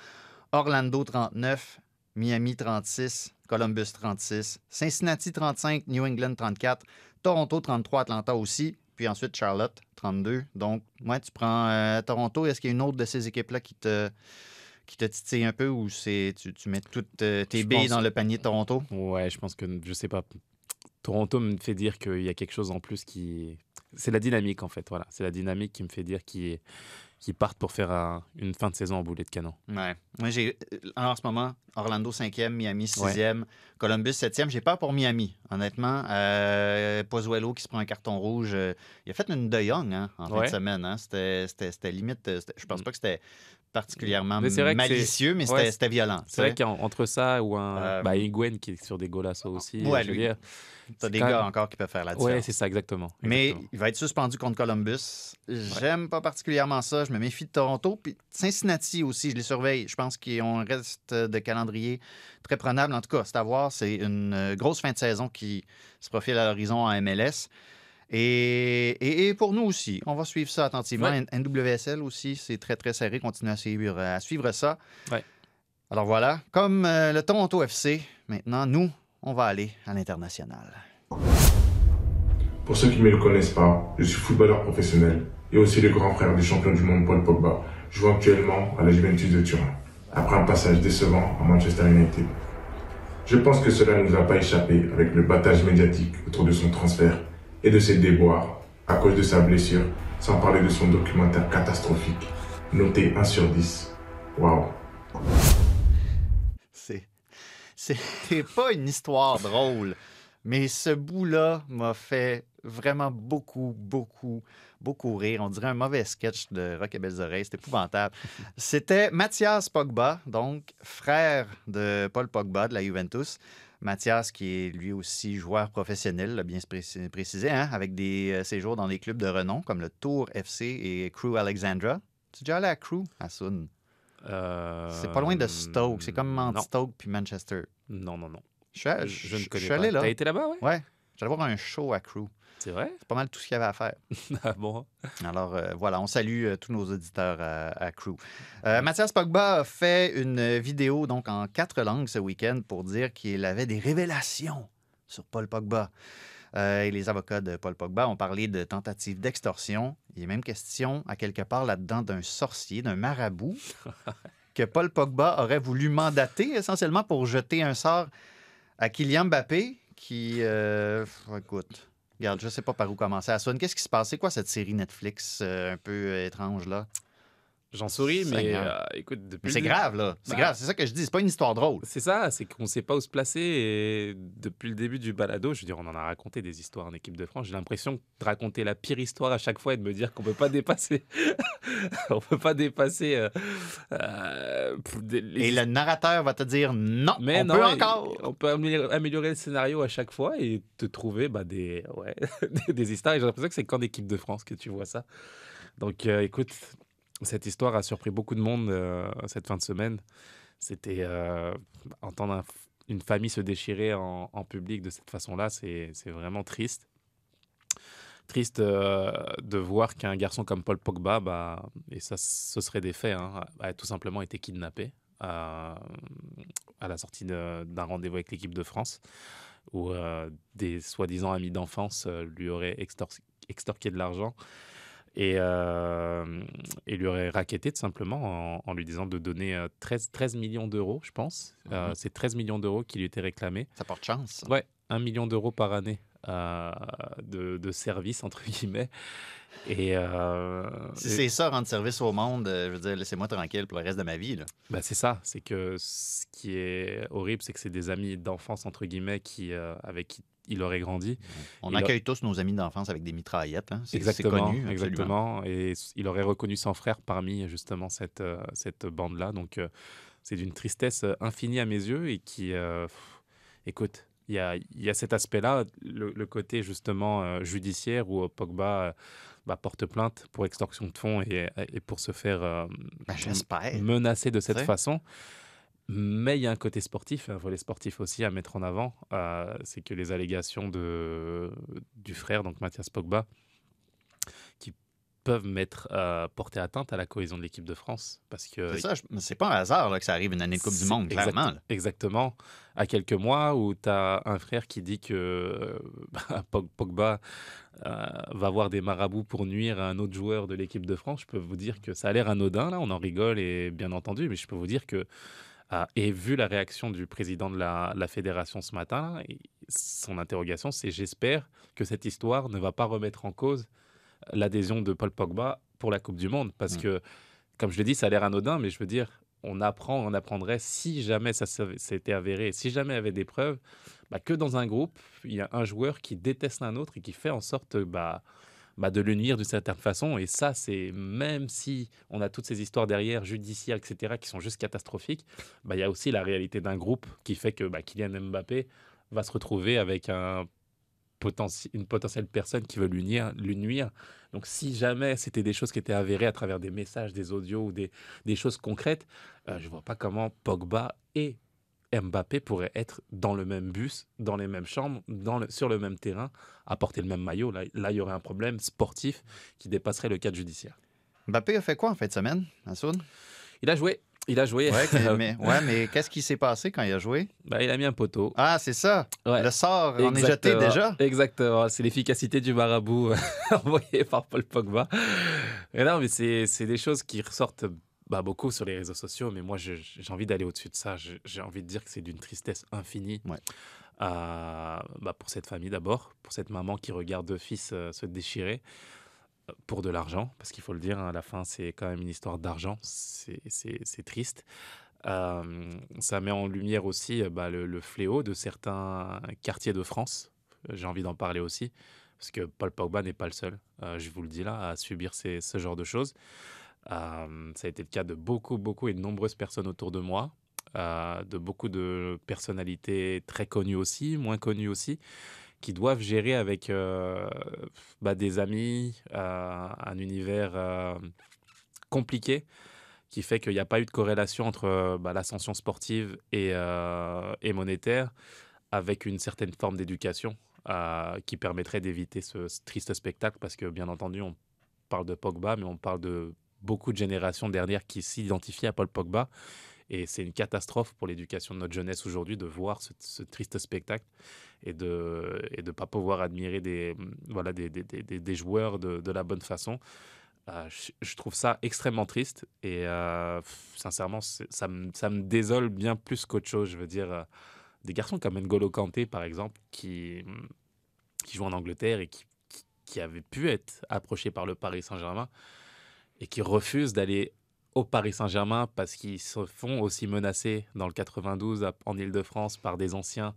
Orlando 39, Miami 36, Columbus 36, Cincinnati 35, New England 34, Toronto 33, Atlanta aussi, puis ensuite Charlotte 32. Donc, ouais, tu prends euh, Toronto. Est-ce qu'il y a une autre de ces équipes-là qui te, qui te titille un peu ou c'est tu, tu mets toutes euh, tes Je billes pense- dans le panier de Toronto? Ouais, je pense que, je sais pas. Toronto me fait dire qu'il y a quelque chose en plus qui. C'est la dynamique, en fait. Voilà. C'est la dynamique qui me fait dire qu'ils qu'ils partent pour faire un- une fin de saison en boulet de canon. Ouais. Moi, j'ai euh, en ce moment Orlando 5e, Miami 6e, Ouais. Columbus 7e. J'ai peur pour Miami, honnêtement. Euh, Pozuelo qui se prend un carton rouge. euh, il a fait une de Young hein, en fin de semaine. hein. C'était limite. euh, Je pense pas que c'était particulièrement Mais malicieux, mais ouais, c'était violent. C'est vrai qu'entre ça ou un. Euh, bah, Higuain qui est sur des golassos aussi. ouais, je veux lui, dire. T'as des gars même- encore qui peuvent faire la différence. Ouais, c'est ça, exactement. Mais il va être suspendu contre Columbus. J'aime pas particulièrement ça. Je me méfie de Toronto. Puis Cincinnati aussi, je les surveille. Je pense qu'ils ont un reste de calendrier très prenable. En tout cas, c'est à voir. C'est une euh, grosse fin de saison qui se profile à l'horizon en MLS. Et, et- et pour nous aussi, on va suivre ça attentivement. Ouais. NWSL aussi, c'est très, très serré. Continuez à suivre, à suivre ça. Ouais. Alors voilà, comme euh, le Toronto FC, maintenant, nous, on va aller à l'international. Pour ceux qui ne me le connaissent pas, je suis footballeur professionnel et aussi le grand frère du champion du monde Paul Pogba, jouant actuellement à la Juventus de Turin, après un passage décevant à Manchester United. Je pense que cela ne nous a pas échappé avec le battage médiatique autour de son transfert et de ses déboires à cause de sa blessure, sans parler de son documentaire catastrophique, noté 1 sur 10. Waouh C'est. C'est pas une histoire drôle, mais ce bout-là m'a fait vraiment beaucoup, beaucoup, beaucoup rire. On dirait un mauvais sketch de Rock et Belles Oreilles. C'était épouvantable. C'était Mathias Pogba, donc frère de Paul Pogba de la Juventus. Mathias, qui est lui aussi joueur professionnel, l'a bien précisé, hein, avec des euh, séjours dans des clubs de renom comme le Tour FC et Crew Alexandra. Tu es déjà allé à Crew, à Sun? C'est pas loin de Stoke. C'est comme Euh. Stoke puis Manchester. Non, non, non. Je suis, Je- je ne je connais suis allé là. T'as été là-bas, ouais? Ouais. J'allais voir un show à Crew. C'est vrai? C'est pas mal tout ce qu'il y avait à faire. Ah bon? Alors euh, voilà, on salue euh, tous nos auditeurs à, à Crew. Euh, Mathias Pogba a fait une vidéo donc en quatre langues ce week-end pour dire qu'il avait des révélations sur Paul Pogba. Euh, et les avocats de Paul Pogba ont parlé de tentative d'extorsion. Il est même question, à quelque part là-dedans, d'un sorcier, d'un marabout que Paul Pogba aurait voulu mandater essentiellement pour jeter un sort à Kylian Mbappé qui, euh, écoute, regarde, je sais pas par où commencer. Aswan, qu'est-ce qui se passe? C'est quoi cette série Netflix euh, un peu euh, étrange là? J'en souris, mais euh, écoute, depuis. C'est grave là, c'est Bah, grave, c'est ça que je dis, c'est pas une histoire drôle. C'est ça, c'est qu'on ne sait pas où se placer. Et depuis le début du balado, je veux dire, on en a raconté des histoires en équipe de France. J'ai l'impression de raconter la pire histoire à chaque fois et de me dire qu'on peut pas dépasser. on peut pas dépasser. euh, euh, les Et le narrateur va te dire non, Mais on non, peut encore. On peut améliorer, le scénario à chaque fois et te trouver bah, des, ouais, des, histoires. Et j'ai l'impression que c'est qu'en équipe de France que tu vois ça. Donc, écoute, cette histoire a surpris beaucoup de monde euh, cette fin de semaine. C'était euh, entendre un- une famille se déchirer en, public de cette façon-là, c'est vraiment triste. Triste euh, de voir qu'un garçon comme Paul Pogba, bah, et ça, ce serait des faits, hein, a tout simplement été kidnappé à la sortie d'un rendez-vous avec l'équipe de France, où des soi-disant amis d'enfance lui auraient extor- extorqué de l'argent et, euh, et lui auraient racketté tout simplement en, en lui disant de donner euh, 13, 13 millions d'euros, je pense. Euh, Mhm. C'est 13 millions d'euros qui lui étaient réclamés. Ça porte chance. Ouais, 1 million d'euros par année euh, de, de service, entre guillemets. Et, euh, Si et- c'est ça, rendre service au monde, je veux dire, laissez-moi tranquille pour le reste de ma vie. Bah, c'est ça, c'est que ce qui est horrible, c'est que c'est des amis d'enfance, entre guillemets, qui, euh, avec qui il aurait grandi. On Il a- accueille tous nos amis d'enfance avec des mitraillettes. hein. Exactement, connu. absolument. exactement. Et il aurait reconnu son frère parmi justement cette, euh, cette bande-là. Donc, euh, c'est d'une tristesse euh, infinie à mes yeux et qui, euh, pff, écoute, il y a, y a cet aspect-là, le, le côté justement euh, judiciaire où Pogba euh, bah, porte plainte pour extorsion de fonds et, et pour se faire euh, Ben, j'espère. menacer de cette façon. Mais il y a un côté sportif, un volet sportif aussi à mettre en avant. euh, c'est que les allégations de, du frère, donc Mathias Pogba, qui peuvent mettre euh, porter atteinte à la cohésion de l'équipe de France parce que C'est ça, c'est pas un hasard là, que ça arrive une année de Coupe du Monde, exact- clairement. là. Exactement. À quelques mois où tu as un frère qui dit que bah, Pog- Pogba euh, va avoir des marabouts pour nuire à un autre joueur de l'équipe de France, je peux vous dire que ça a l'air anodin, là, on en rigole, et bien entendu, mais je peux vous dire que, et vu la réaction du président de la, la fédération ce matin, son interrogation, c'est j'espère que cette histoire ne va pas remettre en cause l'adhésion de Paul Pogba pour la Coupe du Monde. Parce Mm. que, comme je le dis, ça a l'air anodin, mais je veux dire, on apprend, on apprendrait si jamais ça s'était avéré, si jamais il y avait des preuves, bah, que dans un groupe, il y a un joueur qui déteste un autre et qui fait en sorte bah, bah, de le nuire d'une certaine façon. Et ça, c'est même si on a toutes ces histoires derrière, judiciaires, etc., qui sont juste catastrophiques, bah, il y a aussi la réalité d'un groupe qui fait que bah, Kylian Mbappé va se retrouver avec une potentielle personne qui veut lui nuire, lui nuire. Donc si jamais c'était des choses qui étaient avérées à travers des messages, des audios ou des, des choses concrètes, euh, je vois pas comment Pogba et Mbappé pourraient être dans le même bus, dans les mêmes chambres, dans le- sur le même terrain, à porter le même maillot. Là, là, il y aurait un problème sportif qui dépasserait le cadre judiciaire. Mbappé a fait quoi en fin de semaine, Assoun? Il a joué. Il a joué. Ouais, mais, ouais, mais qu'est-ce qui s'est passé quand il a joué? Bah, il a mis un poteau. Ah, c'est ça. Ouais. Le sort en est jeté déjà? Exactement. C'est l'efficacité du marabout envoyé par Paul Pogba. Et non, mais c'est des choses qui ressortent bah, beaucoup sur les réseaux sociaux. Mais moi, j'ai envie d'aller au-dessus de ça. J'ai envie de dire que c'est d'une tristesse infinie. Ouais. Euh, bah, pour cette famille d'abord, pour cette maman qui regarde deux fils euh, se déchirer euh, pour de l'argent, parce qu'il faut le dire, hein, à la fin, c'est quand même une histoire d'argent. C'est triste. Euh, ça met en lumière aussi bah, le, le fléau de certains quartiers de France. J'ai envie d'en parler aussi, parce que Paul Pogba n'est pas le seul, je vous le dis là, à subir ces- ce genre de choses. Euh, ça a été le cas de beaucoup, beaucoup et de nombreuses personnes autour de moi, euh, de beaucoup de personnalités très connues aussi, moins connues aussi, qui doivent gérer avec euh, bah, des amis, un univers compliqué qui fait qu'il n'y a pas eu de corrélation entre bah, l'ascension sportive et, et monétaire avec une certaine forme d'éducation qui permettrait d'éviter ce triste spectacle parce que bien entendu on parle de Pogba mais on parle de beaucoup de générations dernières qui s'identifient à Paul Pogba et c'est une catastrophe pour l'éducation de notre jeunesse aujourd'hui de voir ce, triste spectacle et de de pas pouvoir admirer des voilà des, des, joueurs de, de la bonne façon euh, je, trouve ça extrêmement triste et euh, sincèrement, ça me, ça me désole bien plus qu'autre chose. Je veux dire, euh, des garçons comme N'Golo Kanté, par exemple, qui, qui joue en Angleterre et qui, qui, qui avait pu être approché par le Paris Saint-Germain et qui refusent d'aller au Paris Saint-Germain parce qu'ils se font aussi menacer dans le 92 à- en Ile-de-France par des anciens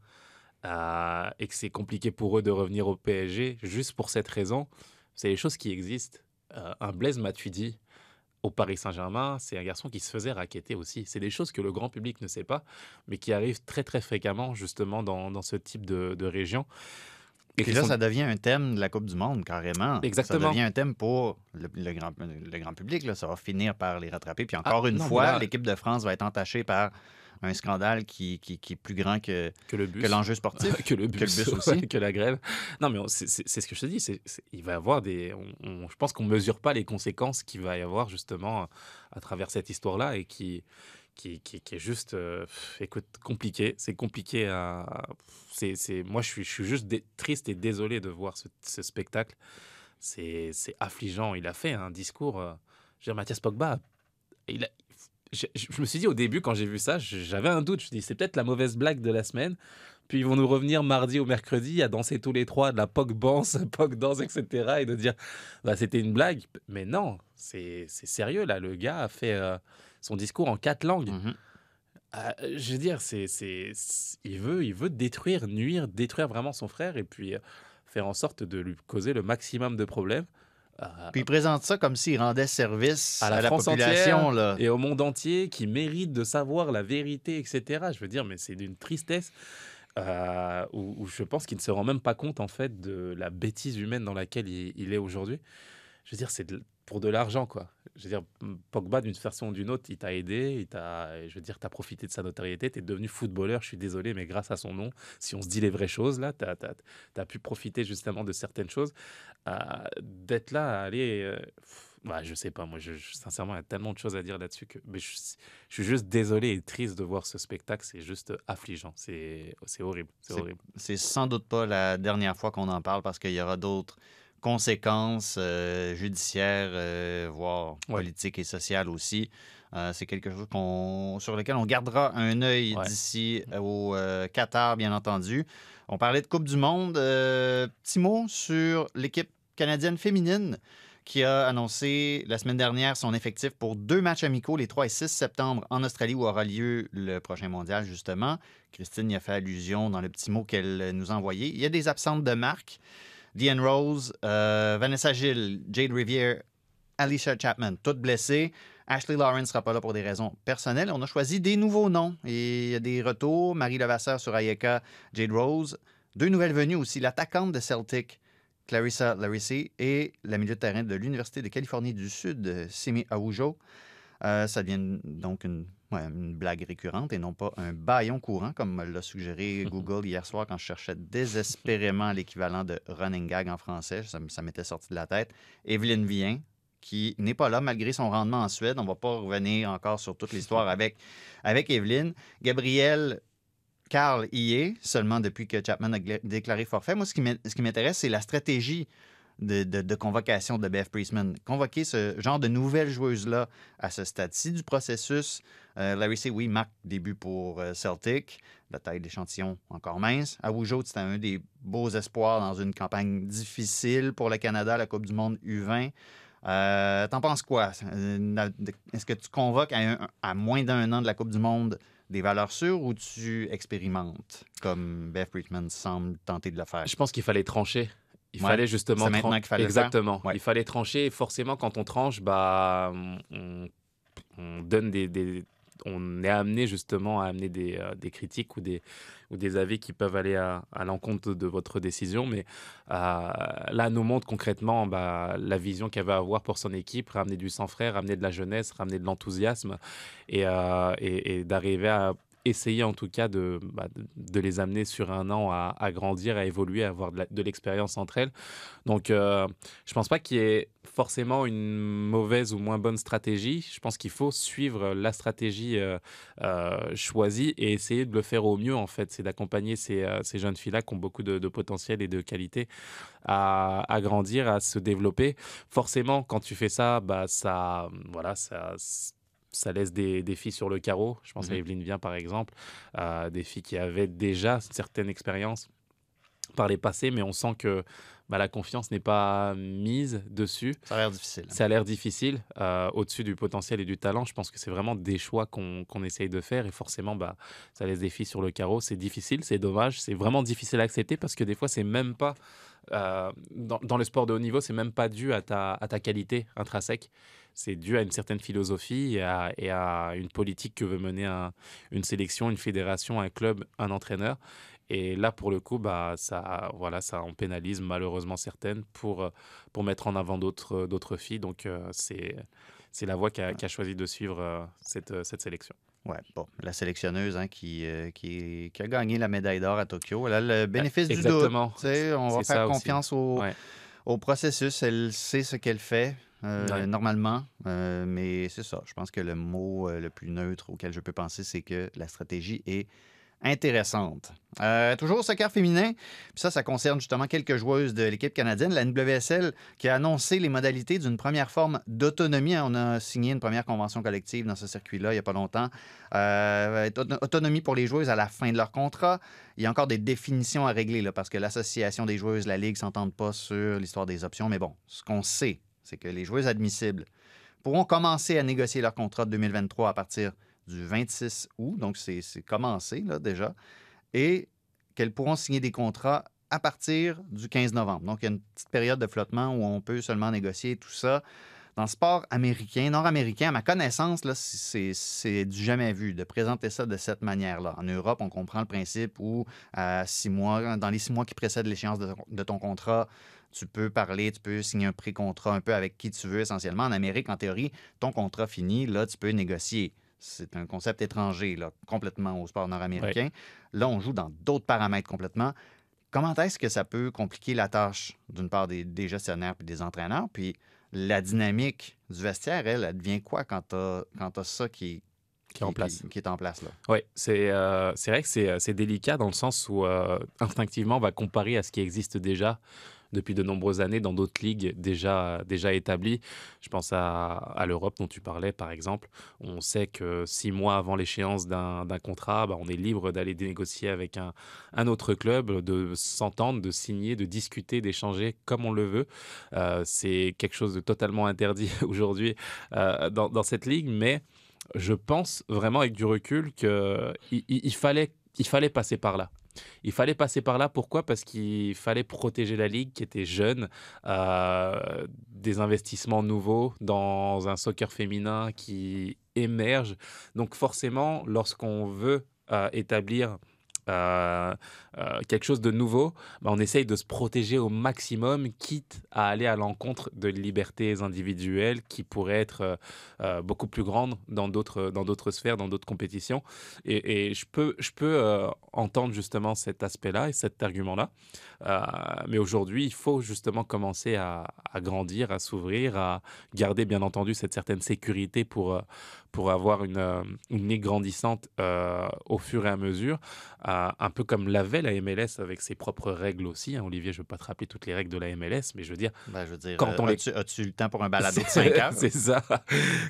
euh, et que c'est compliqué pour eux de revenir au PSG juste pour cette raison. C'est des choses qui existent. Euh, un Blaise Matuidi au Paris Saint-Germain, c'est un garçon qui se faisait raqueter aussi. C'est des choses que le grand public ne sait pas, mais qui arrivent très très fréquemment justement dans, ce type de région. Et puis là, sont- ça devient un thème de la Coupe du Monde, carrément. Exactement. Ça devient un thème pour le, le grand, le grand public. Là. Ça va finir par les rattraper. Puis encore Ah, une non, fois, l'équipe de France va être entachée par un scandale qui, qui, qui est plus grand que, que le bus. que l'enjeu sportif. que le bus, bus aussi. que la grève. Non, mais c'est ce que je te dis. c'est c'est- il va y avoir des. on- on- je pense qu'on mesure pas les conséquences qu'il va y avoir justement à travers cette histoire-là et qui, qui, est juste, euh, compliqué. C'est compliqué à. C'est, moi, je suis, juste triste et désolé de voir ce, spectacle. C'est, affligeant. Il a fait un discours. euh, je dire, Mathias Pogba, je, me suis dit au début, quand j'ai vu ça, j'avais un doute. Je me suis dit, c'est peut-être la mauvaise blague de la semaine. Puis ils vont nous revenir mardi ou mercredi à danser tous les trois de la POC Dance, POC Dance, etc. Et de dire, bah, c'était une blague. Mais non, c'est sérieux là. Le gars a fait euh, son discours en quatre langues. Mhm. Euh, je veux dire, c'est, c'est, il, veut, il veut détruire, nuire, détruire vraiment son frère et puis euh, faire en sorte de lui causer le maximum de problèmes. Euh, Puis il présente ça comme s'il rendait service à la, France population. entière Là. et au monde entier qui mérite de savoir la vérité, etc. Je veux dire, mais c'est d'une tristesse où, où je pense qu'il ne se rend même pas compte en fait de la bêtise humaine dans laquelle il, il est aujourd'hui. Je veux dire, c'est pour de l'argent, quoi. Je veux dire, Pogba, d'une façon ou d'une autre, il t'a aidé, il t'a, je veux dire, t'as profité de sa notoriété, t'es devenu footballeur, je suis désolé, mais grâce à son nom, si on se dit les vraies choses, là, t'as as, pu profiter justement de certaines choses. Euh, D'être là, aller... euh, pff, ouais, je sais pas, moi, je, je- sincèrement, il y a tellement de choses à dire là-dessus que mais je, je suis juste désolé et triste de voir ce spectacle, c'est juste affligeant, c'est c'est horrible, C'est- horrible. C'est sans doute pas la dernière fois qu'on en parle parce qu'il y aura d'autres conséquences euh, judiciaires, euh, voire politiques et sociales aussi. Euh, c'est quelque chose qu'on, sur lequel on gardera un œil Ouais. d'ici au Qatar, bien entendu. On parlait de Coupe du Monde. Petit mot sur l'équipe canadienne féminine qui a annoncé la semaine dernière son effectif pour deux matchs amicaux les 3 et 6 septembre en Australie où aura lieu le prochain mondial, justement. Christine y a fait allusion dans le petit mot qu'elle nous a envoyé. Il y a des absentes de marque. Diane Rose, euh, Vanessa Gilles, Jade Rivière, Alicia Chapman, toutes blessées. Ashley Lawrence ne sera pas là pour des raisons personnelles. On a choisi des nouveaux noms et il y a des retours. Marie Levasseur sur Ayeka, Jade Rose. Deux nouvelles venues aussi. L'attaquante de Celtic, Clarissa Larissi, et la milieu de terrain de l'Université de Californie du Sud, Simi Aoujo. Euh, ça devient donc une, ouais, une blague récurrente et non pas un baillon courant, comme me l'a suggéré Google hier soir quand je cherchais désespérément l'équivalent de running gag en français. Ça, m'était sorti de la tête. Evelyne Vien, qui n'est pas là malgré son rendement en Suède. On ne va pas revenir encore sur toute l'histoire avec, avec Evelyne. Gabriel Carl y est, seulement depuis que Chapman a déclaré forfait. Moi, ce qui m'in- ce qui m'intéresse, c'est la stratégie de, convocation de Beth Priestman. Convoquer ce genre de nouvelles joueuses-là à ce stade-ci du processus. Euh, Larry C, oui, marque début pour euh, Celtic. La taille d'échantillon encore mince. Awujo, c'était un des beaux espoirs dans une campagne difficile pour le Canada, la Coupe du Monde U20. Euh, T'en penses quoi? Est-ce que tu convoques à, moins d'un an de la Coupe du Monde des valeurs sûres ou tu expérimentes comme Beth Priestman semble tenter de le faire? Je pense qu'il fallait trancher. Il Ouais. fallait justement C'est maintenant qu'il fallait faire? exactement. Il fallait trancher et forcément quand on tranche, bah on, on donne des, des- on est amené justement à amener des, euh, des critiques ou des ou des avis qui peuvent aller à, à l'encontre de votre décision. Mais euh, là, nous montre concrètement bah, la vision qu'elle va avoir pour son équipe, ramener du sang-frais, ramener de la jeunesse, ramener de l'enthousiasme et, euh, et- et d'arriver à essayer en tout cas de, bah, de- de les amener sur un an à, grandir, à évoluer, à avoir de l'expérience entre elles. Donc, euh, je pense pas qu'il y ait forcément une mauvaise ou moins bonne stratégie. Je pense qu'il faut suivre la stratégie euh, euh, choisie et essayer de le faire au mieux, en fait. C'est d'accompagner ces, euh, jeunes filles-là qui ont beaucoup de, de potentiel et de qualité à, à grandir, à se développer. Forcément, quand tu fais ça, bah, ça, voilà, ça, ça laisse des, des filles sur le carreau. Je pense à Mhm. Evelyne Vien, par exemple, euh, des filles qui avaient déjà certaines expériences par les passés, mais on sent que bah, la confiance n'est pas mise dessus. Ça a l'air difficile. Ça a l'air difficile, euh, au-dessus du potentiel et du talent. Je pense que c'est vraiment des choix qu'on essaye de faire et forcément, bah, ça laisse des filles sur le carreau. C'est difficile, c'est dommage, c'est vraiment difficile à accepter parce que des fois, c'est même pas, euh, dans, dans le sport de haut niveau, c'est même pas dû à ta, à ta qualité intrinsèque. C'est dû à une certaine philosophie et à, et à une politique que veut mener un- une sélection, une fédération, un club, un entraîneur. Et là, pour le coup, bah, ça, voilà, ça en pénalise malheureusement certaines pour, pour mettre en avant d'autres d'autres filles. Donc, euh, c'est c'est la voie qu'a qu'a choisi de suivre euh, cette, euh, cette sélection. Ouais, bon, la sélectionneuse hein, qui, euh, qui, qui a gagné la médaille d'or à Tokyo. Elle a le bénéfice du doute. exactement. tu sais, On va faire confiance au, Ouais. au processus. Elle sait ce qu'elle fait euh, Ouais. normalement. Euh, mais c'est ça. Je pense que le mot euh, le plus neutre auquel je peux penser, c'est que la stratégie est intéressante. Euh, toujours au soccer féminin, puis ça, ça concerne justement quelques joueuses de l'équipe canadienne. La NWSL qui a annoncé les modalités d'une première forme d'autonomie. On a signé une première convention collective dans ce circuit-là il n'y a pas longtemps. Euh, auto- autonomie pour les joueuses à la fin de leur contrat. Il y a encore des définitions à régler là, parce que l'association des joueuses, la Ligue, ne s'entendent pas sur l'histoire des options. Mais bon, ce qu'on sait, c'est que les joueuses admissibles pourront commencer à négocier leur contrat de 2023 à partir du 26 août. Donc, c'est commencé là, déjà. Et qu'elles pourront signer des contrats à partir du 15 novembre. Donc, il y a une petite période de flottement où on peut seulement négocier tout ça. dans le sport américain, nord-américain, à ma connaissance, c'est du jamais vu de présenter ça de cette manière-là. En Europe, on comprend le principe où, à six mois, dans les six mois qui précèdent l'échéance de ton contrat, tu peux parler, tu peux signer un pré-contrat un peu avec qui tu veux essentiellement. En Amérique, en théorie, ton contrat fini, là, tu peux négocier. C'est un concept étranger, là, complètement au sport nord-américain. Là, on joue dans d'autres paramètres complètement. Comment est-ce que ça peut compliquer la tâche, d'une part, des, des gestionnaires et des entraîneurs? Puis la dynamique du vestiaire, elle, elle devient quoi quand tu as, ça qui, Qui est en place. Qui, est en place là? Oui, c'est euh, vrai que c'est c'est délicat dans le sens où euh, instinctivement on va comparer à ce qui existe déjà depuis de nombreuses années dans d'autres ligues déjà, déjà établies. Je pense à, l'Europe dont tu parlais par exemple. On sait que six mois avant l'échéance d'un contrat, bah, on est libre d'aller négocier avec un, autre club, de s'entendre, de signer, de discuter, d'échanger comme on le veut. Euh, c'est quelque chose de totalement interdit aujourd'hui euh, dans, cette ligue, mais je pense vraiment avec du recul qu'il il, il fallait, il fallait passer par là. Il fallait passer par là. Pourquoi? Parce qu'il fallait protéger la ligue qui était jeune, euh, des investissements nouveaux dans un soccer féminin qui émerge. Donc forcément, lorsqu'on veut euh, établir euh, euh, quelque chose de nouveau, bah, on essaye de se protéger au maximum, quitte à aller à l'encontre de libertés individuelles qui pourraient être euh, beaucoup plus grandes dans d'autres dans d'autres sphères, dans d'autres compétitions. Et, je peux je peux entendre justement cet aspect-là et cet argument-là. Mais aujourd'hui, il faut justement commencer à, grandir, à s'ouvrir, à garder bien entendu cette certaine sécurité pour pour avoir une, euh, une ligue grandissante euh, au fur et à mesure, euh, un peu comme l'avait la MLS avec ses propres règles aussi. hein. Olivier, je ne veux pas te rappeler toutes les règles de la MLS, mais je veux dire, Ben, je veux dire, Quand on les- as-tu, le temps pour un balado de 5 heures? c'est ça.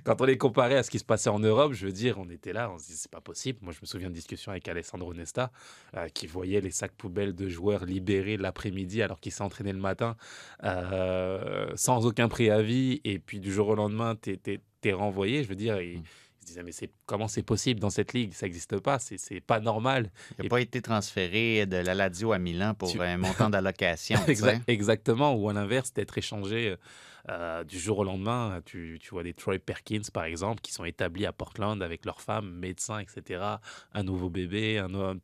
Quand on les comparait à ce qui se passait en Europe, je veux dire, on était là, on se dit c'est pas possible. Moi, je me souviens de discussions avec Alessandro Nesta, euh, qui voyait les sacs poubelles de joueurs libérés l'après-midi alors qu'il s'est entraîné le matin sans aucun préavis, et puis du jour au lendemain, t'es es, renvoyé. Je veux dire, il, il se disait mais comment c'est possible dans cette ligue? Ça n'existe pas, c'est pas normal. Il n'a pas été transféré de la Lazio à Milan pour un montant d'allocation. exactement, ou à l'inverse, d'être échangé euh, du jour au lendemain. Tu, tu vois des Troy Perkins, par exemple, qui sont établis à Portland avec leur femme, médecin, etc. Un nouveau bébé, une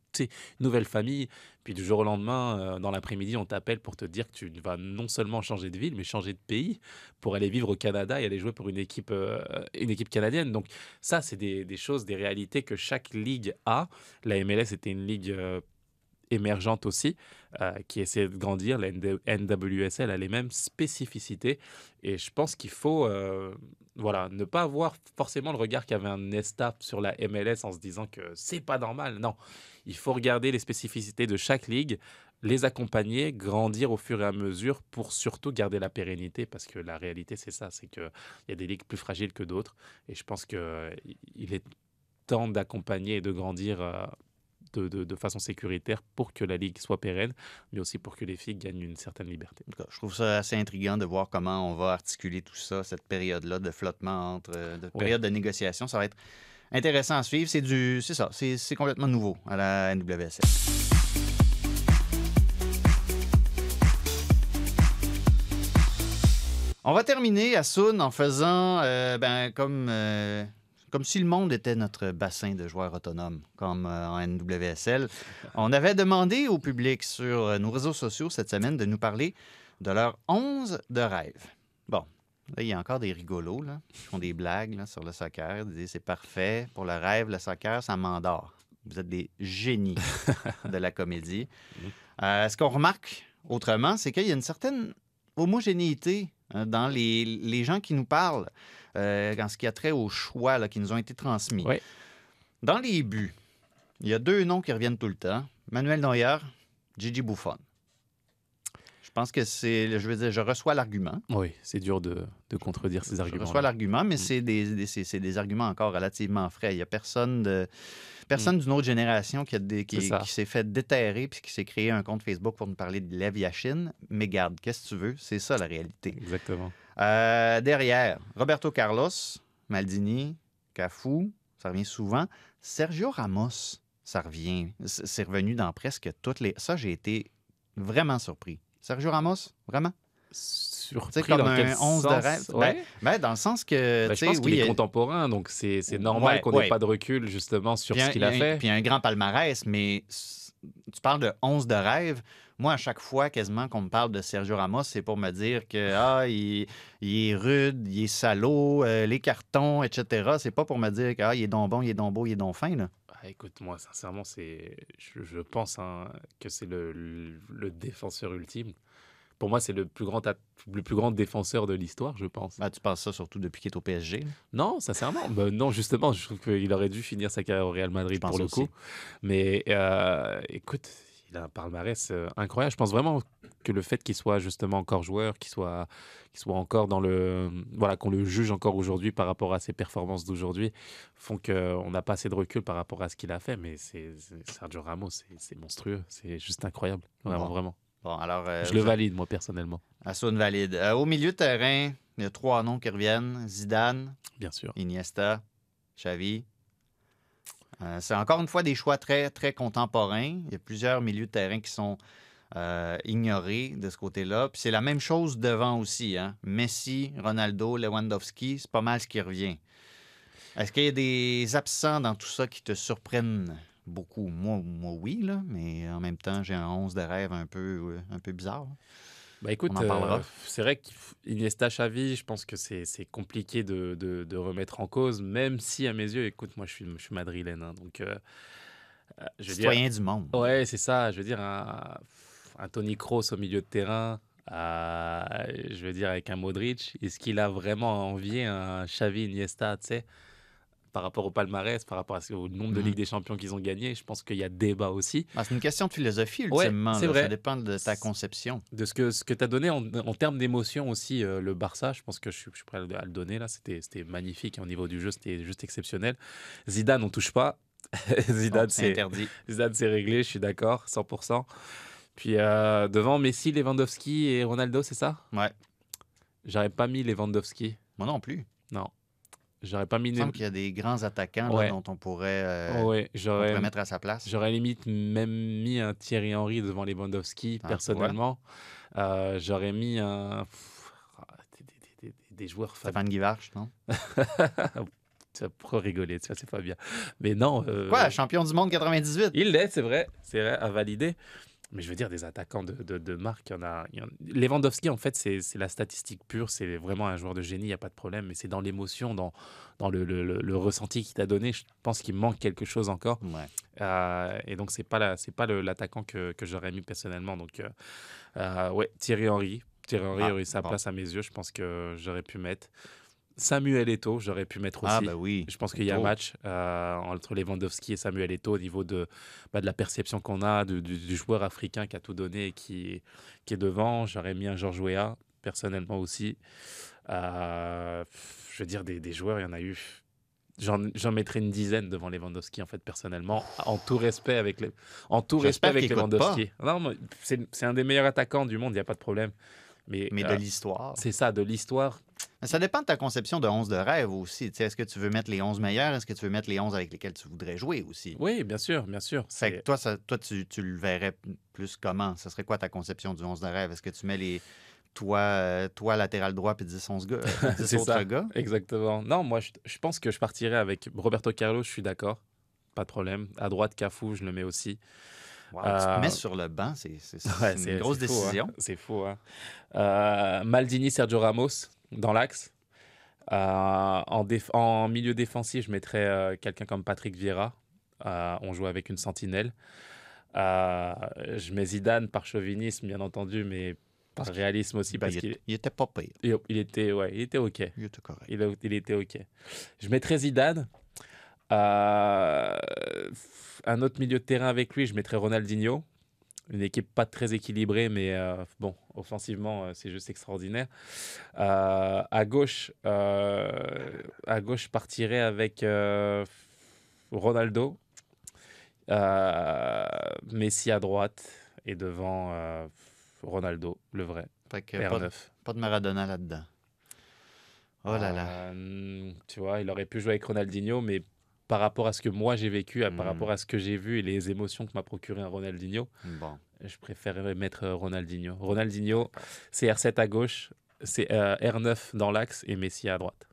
nouvelle famille. Puis du jour au lendemain, euh, dans l'après-midi, on t'appelle pour te dire que tu vas non seulement changer de ville, mais changer de pays pour aller vivre au Canada et aller jouer pour une équipe, euh, une équipe canadienne. Donc ça, c'est des, des choses, des réalités que chaque ligue a. La MLS était une ligue... euh, émergente aussi, euh, qui essaie de grandir. La NWSL a les mêmes spécificités. Et je pense qu'il faut euh, voilà, ne pas avoir forcément le regard qu'avait un Nesta sur la MLS en se disant que c'est pas normal. Non, il faut regarder les spécificités de chaque ligue, les accompagner, grandir au fur et à mesure pour surtout garder la pérennité parce que la réalité c'est ça, c'est qu'il y a des ligues plus fragiles que d'autres et je pense qu'il est temps d'accompagner et de grandir euh, de, de- de façon sécuritaire pour que la ligue soit pérenne, mais aussi pour que les filles gagnent une certaine liberté. En tout cas, je trouve ça assez intriguant de voir comment on va articuler tout ça, cette période-là de flottement entre, euh, de Ouais. période de négociation. Ça va être intéressant à suivre. C'est du, c'est ça, c'est c'est complètement nouveau à la NWSL. On va terminer à Soun en faisant euh, ben, comme, euh, comme si le monde était notre bassin de joueurs autonomes, comme euh, en NWSL. On avait demandé au public sur euh, nos réseaux sociaux cette semaine de nous parler de leurs 11 de rêve. Bon, là, il y a encore des rigolos là, qui font des blagues là, sur le soccer. Ils disent c'est parfait pour le rêve, le soccer, ça m'endort. Vous êtes des génies de la comédie. Euh, ce qu'on remarque autrement, c'est qu'il y a une certaine homogénéité dans les, les gens qui nous parlent euh, en ce qui a trait aux choix là, qui nous ont été transmis. Ouais. Dans les buts, il y a deux noms qui reviennent tout le temps. Manuel Neuer, Gigi Buffon. Je pense que c'est, je veux dire, je reçois l'argument. Oui, c'est dur de, de contredire ces Je arguments. reçois l'argument, mais c'est des, des- c'est- des arguments encore relativement frais. Il n'y a personne de personne d'une autre génération qui, a des- qui, C'est ça. qui s'est fait déterrer puis qui s'est créé un compte Facebook pour nous parler de Lev Yashin. Mais garde, qu'est-ce que tu veux? C'est ça la réalité. Exactement. Euh, derrière, Roberto Carlos, Maldini, Cafu, ça revient souvent. Sergio Ramos, ça revient. C'est revenu dans presque toutes les. Ça, j'ai été vraiment surpris. Sergio Ramos, vraiment? surpris comme dans un quel 11 de rêve. Ben, Ouais. ben, dans le sens que. Tu je pense qu'il est contemporain, donc c'est c'est normal Ouais, qu'on n'ait ouais. pas de recul justement sur puis ce qu'il a un- fait. Puis un grand palmarès, mais tu parles de 11 de rêve. Moi, à chaque fois, quasiment, qu'on me parle de Sergio Ramos, c'est pour me dire que ah, il, il est rude, il est salaud, euh, les cartons, etc. C'est pas pour me dire que ah, il est donc bon, il est donc beau, il est donc fin. Là. Ah, écoute, moi, sincèrement, c'est, je, je pense hein, que c'est le, le- le défenseur ultime. Pour moi, c'est le plus grand, le plus grand défenseur de l'histoire, je pense. Ben, tu penses ça surtout depuis qu'il est au PSG. Non, sincèrement. Ben non, justement, je trouve qu'il aurait dû finir sa carrière au Real Madrid pour le aussi. coup. Mais euh, écoute, il a un palmarès euh, incroyable. Je pense vraiment que le fait qu'il soit justement encore joueur, qu'il soit, qu'il soit encore dans le. Voilà, qu'on le juge encore aujourd'hui par rapport à ses performances d'aujourd'hui, font qu'on n'a pas assez de recul par rapport à ce qu'il a fait. Mais c'est c'est- Sergio Ramos, c'est c'est monstrueux. C'est juste incroyable. Vraiment, Bon. vraiment. Bon, alors. euh, Je le valide, moi, personnellement. Assoun valide. Euh, au milieu de terrain, il y a trois noms qui reviennent Zidane, Bien sûr. Iniesta, Xavi. Euh, c'est encore une fois des choix très, très contemporains. Il y a plusieurs milieux de terrain qui sont euh, ignorés de ce côté-là. Puis c'est la même chose devant aussi. Hein? Messi, Ronaldo, Lewandowski, c'est pas mal ce qui revient. Est-ce qu'il y a des absents dans tout ça qui te surprennent beaucoup? Moi, moi oui, mais en même temps, j'ai un 11 de rêve un peu, euh, un peu bizarre. Bah écoute, euh, c'est vrai qu'Iniesta Xavi, je pense que c'est compliqué de, de- de remettre en cause, même si à mes yeux, écoute, moi je suis, je suis madrilène, hein, donc euh, euh, je veux dire- Citoyen du monde. Ouais, c'est ça. Je veux dire un, un Tony Kroos au milieu de terrain, euh, je veux dire avec un Modric, est-ce qu'il a vraiment envié un Xavi Iniesta, tu sais, par rapport au palmarès, par rapport au nombre de Mhm. Ligues des Champions qu'ils ont gagné, je pense qu'il y a débat aussi. Ah, c'est une question de philosophie, Ouais, ultimement. c'est là. vrai. Ça dépend de ta conception. de ce que, ce que tu as donné en, en termes d'émotion aussi, euh, le Barça, je pense que je suis, je suis prêt à le- donner là. C'était magnifique hein, au niveau du jeu, c'était juste exceptionnel. Zidane, on touche pas. Zidane, c'est c'est interdit. Zidane, c'est réglé, je suis d'accord, 100%. Puis euh, devant Messi, Lewandowski et Ronaldo, c'est ça? Ouais. J'aurais pas mis Lewandowski. Moi non plus. Non. J'aurais pas mis. Il semble qu'il y a des grands attaquants là, dont on pourrait, euh, Ouais, j'aurais mettre à sa place. J'aurais limite même mis un Thierry Henry devant Lewandowski, Ah, personnellement. Euh, j'aurais mis un. pff, des, des- des- des- joueurs Stéphane Guivarch, non? tu vas trop rigoler, tu vois, c'est pas bien. Mais non. euh, Quoi, champion du monde 98? Il l'est, c'est vrai, c'est vrai, à valider. Mais je veux dire, des attaquants de, de, de marque, il y en a. y en- Lewandowski, en fait, c'est la statistique pure, c'est vraiment un joueur de génie, il n'y a pas de problème. Mais c'est dans l'émotion, dans, dans le, le- le- le ressenti qu'il t'a donné, je pense qu'il manque quelque chose encore. Ouais. Euh, et donc, la- c'est pas l'attaquant que, que j'aurais mis personnellement. Donc, euh, euh, ouais, Thierry Henry. Thierry Henry Ah, aurait sa bon. place à mes yeux, je pense que j'aurais pu mettre. Samuel Eto'o, j'aurais pu mettre aussi. Ah, ben oui. Je pense qu'il y a un match euh, entre Lewandowski et Samuel Eto'o au niveau de, bah, de la perception qu'on a du, du joueur africain qui a tout donné et qui, qui est devant. J'aurais mis un Georges Weah, personnellement aussi. Euh, je veux dire, des, des joueurs, il y en a eu. J'en mettrais une dizaine devant Lewandowski, en fait, personnellement, en tout respect avec, les, en tout respect avec Lewandowski. C'est un des meilleurs attaquants du monde, il n'y a pas de problème. Mais, Mais de euh, l'histoire. C'est ça, de l'histoire. Ça dépend de ta conception de 11 de rêve aussi. Est-ce que tu veux mettre les 11 meilleurs? Est-ce que tu veux mettre les 11 avec lesquels tu voudrais jouer aussi? Oui, bien sûr, bien sûr. Que toi, ça, toi tu, tu le verrais plus comment? Ça serait quoi ta conception du 11 de rêve? Est-ce que tu mets les toi, euh, toi latéral droit puis 10, 11 gars, euh, 10 C'est autres ça, gars? exactement. Non, moi, je, je pense que je partirais avec Roberto Carlos, je suis d'accord. Pas de problème. À droite, Cafou, je le mets aussi. Wow, Tu Euh, te mets sur le banc, c'est Ouais, une grosse hein. décision. C'est fou. hein. Euh, Maldini, Sergio Ramos dans l'axe. Euh, en, milieu défensif, je mettrais euh, quelqu'un comme Patrick Vieira. Euh, on joue avec une sentinelle. Euh, je mets Zidane par chauvinisme, bien entendu, mais par réalisme aussi. Ben, parce il, qu'il il était pas pire. il, il était, ouais, il était OK. Il était correct. Il était OK. Je mettrais Zidane. Euh, un autre milieu de terrain avec lui, je mettrais Ronaldinho. Une équipe pas très équilibrée, mais euh, bon, offensivement, euh, c'est juste extraordinaire. À gauche, à gauche, je partirais avec Ronaldo. Messi à droite et devant Ronaldo, le vrai. Fait que pas, R9. pas de Maradona là-dedans. Oh là là. Euh, tu vois, il aurait pu jouer avec Ronaldinho, mais par rapport à ce que moi j'ai vécu, à- par Hmm. rapport à ce que j'ai vu et les émotions que m'a procuré un Ronaldinho, Bon. je préférerais mettre euh, Ronaldinho. Ronaldinho, c'est R7 à gauche, c'est euh, R9 dans l'axe et Messi à droite.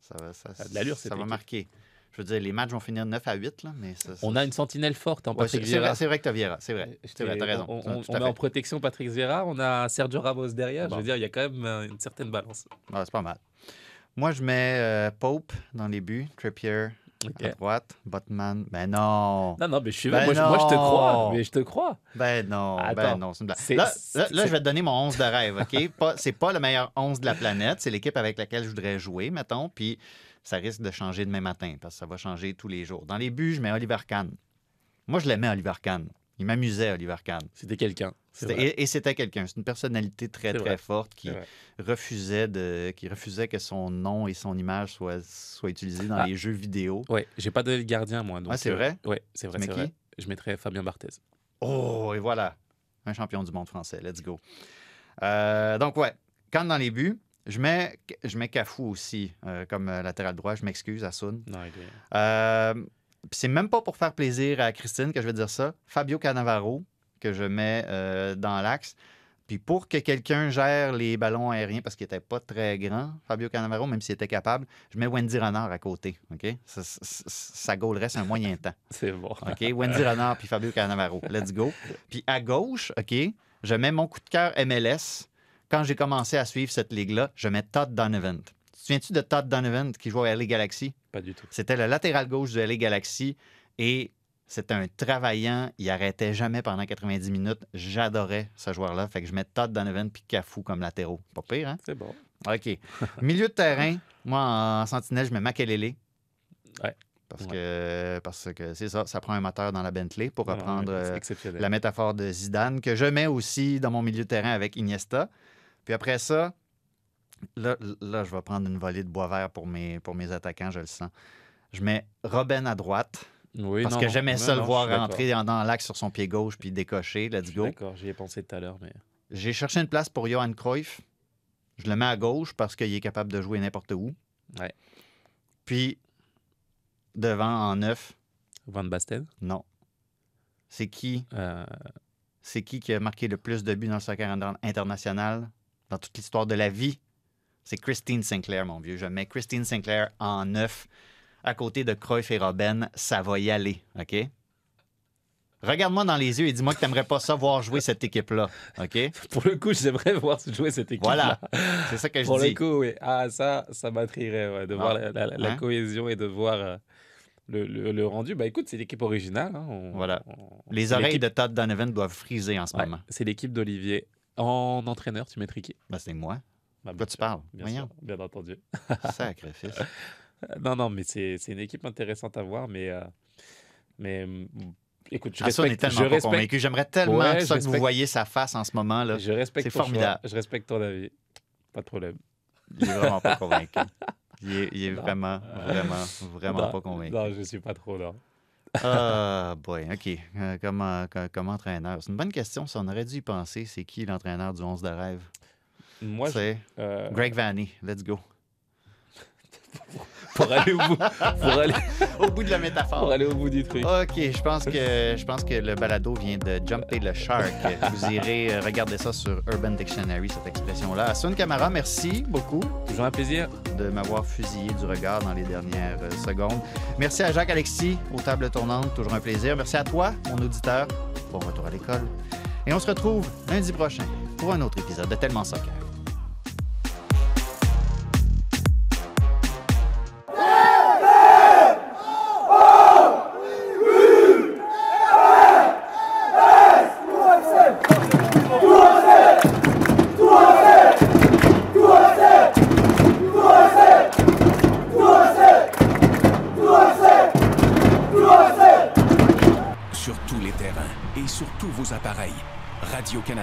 Ça va, ça, Ça de va marquer. Je veux dire, les matchs vont finir 9 à 8, là, mais ça, On a une sentinelle forte en Ouais, Patrick c'est c'est vrai, Vieira. c'est vrai que tu as Vieira, c'est vrai. Vrai, t'ai- t'as raison. On, on- on en protection Patrick Vieira, on a Sergio Ramos derrière. Bon. Je veux dire, il y a quand même euh, une certaine balance. Ah, c'est pas mal. Moi, je mets euh, Pope dans les buts, Trippier à droite, Botman. Ben non. Non, non, mais je suis Ben moi, je, moi, je te crois. Mais je te crois. Ben non, ben Attends, non, c'est une blague. Là, là, là, je vais te donner mon 11 de rêve, OK? C'est pas le meilleur 11 de la planète, c'est l'équipe avec laquelle je voudrais jouer, mettons, puis ça risque de changer demain matin, parce que ça va changer tous les jours. Dans les buts, je mets Oliver Kahn. Moi, je l'aimais, Oliver Kahn. Il m'amusait, Oliver Kahn. C'était quelqu'un. Et, et c'était quelqu'un. C'est une personnalité très, très vrai. forte qui refusait, de, qui refusait que son nom et son image soient, soient utilisés dans Ah. les jeux vidéo. Ouais, j'ai pas donné le gardien, moi. Donc, Ah, c'est euh, vrai? Ouais, c'est vrai. Mets vrai. qui? Je mettrais Fabien Barthez. Oh, et voilà. Un champion du monde français. Let's go. Euh, donc, ouais. Quand dans les buts, je mets, je mets Cafou aussi euh, comme latéral droit. Je m'excuse, Assoun. Non, il est- c'est même pas pour faire plaisir à Christine que je vais dire ça. Fabio Cannavaro, que je mets euh, dans l'axe. Puis pour que quelqu'un gère les ballons aériens, parce qu'il n'était pas très grand, Fabio Cannavaro, même s'il était capable, je mets Wendy Renard à côté. OK? Ça, ça, ça- un moyen temps. C'est bon. OK? Wendy Renard puis Fabio Cannavaro. Let's go. Puis à gauche, OK, je mets mon coup de cœur MLS. Quand j'ai commencé à suivre cette ligue-là, je mets Todd Donovan. Tu souviens-tu de Todd Donovan qui jouait à LA Galaxy? Pas du tout. C'était le latéral gauche du LA Galaxy et c'était un travaillant. Il arrêtait jamais pendant 90 minutes. J'adorais ce joueur-là. Fait que je mets Todd Donovan puis Cafou comme latéraux. Pas pire, hein? C'est bon. OK. Milieu de terrain, moi, en sentinelle, je mets Makelele. Ouais. Parce Ouais. que parce que c'est ça, ça prend un moteur dans la Bentley pour non, reprendre euh, la métaphore de Zidane, que je mets aussi dans mon milieu de terrain avec Iniesta. Puis après ça, là, là je vais prendre une volée de bois vert pour mes, pour mes attaquants, je le sens. Je mets Robben à droite. Oui, parce non, que j'aimais non, ça le voir rentrer dans, dans l'axe sur son pied gauche puis décocher. Let's go. D'accord, j'y ai pensé tout à l'heure, mais. J'ai cherché une place pour Johan Cruyff. Je le mets à gauche parce qu'il est capable de jouer n'importe où. Ouais. Puis, devant en neuf, Van Basten? Non. C'est qui? Euh, C'est qui qui a marqué le plus de buts dans le soccer inter- international dans toute l'histoire de la vie? C'est Christine Sinclair, mon vieux. Je mets Christine Sinclair en neuf à côté de Cruyff et Robben. Ça va y aller, OK? Regarde-moi dans les yeux et dis-moi que tu n'aimerais pas ça voir jouer cette équipe-là, OK? Pour le coup, j'aimerais voir jouer cette équipe. Voilà, c'est ça que je Pour dis. le coup, oui. Ah, ça, ça m'intriguerait ouais, de Ah. voir la, la- la Hein? cohésion et de voir euh, le, le- le rendu. Bah écoute, c'est l'équipe originale. hein. On- Voilà. on- Les oreilles de Todd Donovan doivent friser en ce Ouais, moment. C'est l'équipe d'Olivier. En entraîneur, tu mettrais qui? Ben, c'est moi. Bah, tu sûr, parles? Bien, Voyons. sûr, bien entendu. Sacrifice. non, non, mais c'est une équipe intéressante à voir. Mais, euh, mais mm, écoute, je Ah, ça, on est respecte. tellement je pas respecte- convaincu. J'aimerais tellement Ouais, ça que vous respecte- voyez sa face en ce moment. là. Je respecte C'est choix, formidable. Je respecte ton avis. Pas de problème. Il est vraiment pas convaincu. Il est, il est Non. vraiment, vraiment, vraiment Non, pas convaincu. Non, je suis pas trop là. Ah, boy, OK. Euh, comment, co- comme entraîneur? C'est une bonne question. Ça, on aurait dû y penser. C'est qui l'entraîneur du 11 de rêve? Moi, C'est euh, Greg Vanny. Let's go. pour aller au bout, pour aller, Au bout de la métaphore. pour aller au bout du truc. OK, je pense que je pense que le balado vient de jumper le shark. Vous irez euh, regarder ça sur Urban Dictionary, cette expression-là. Asun Camara, merci beaucoup Toujours un plaisir. de m'avoir fusillé du regard dans les dernières euh, secondes. Merci à Jacques Alexis aux tables tournantes, toujours un plaisir. Merci à toi, mon auditeur. Bon retour à l'école. Et on se retrouve lundi prochain pour un autre épisode de Tellement Soccer.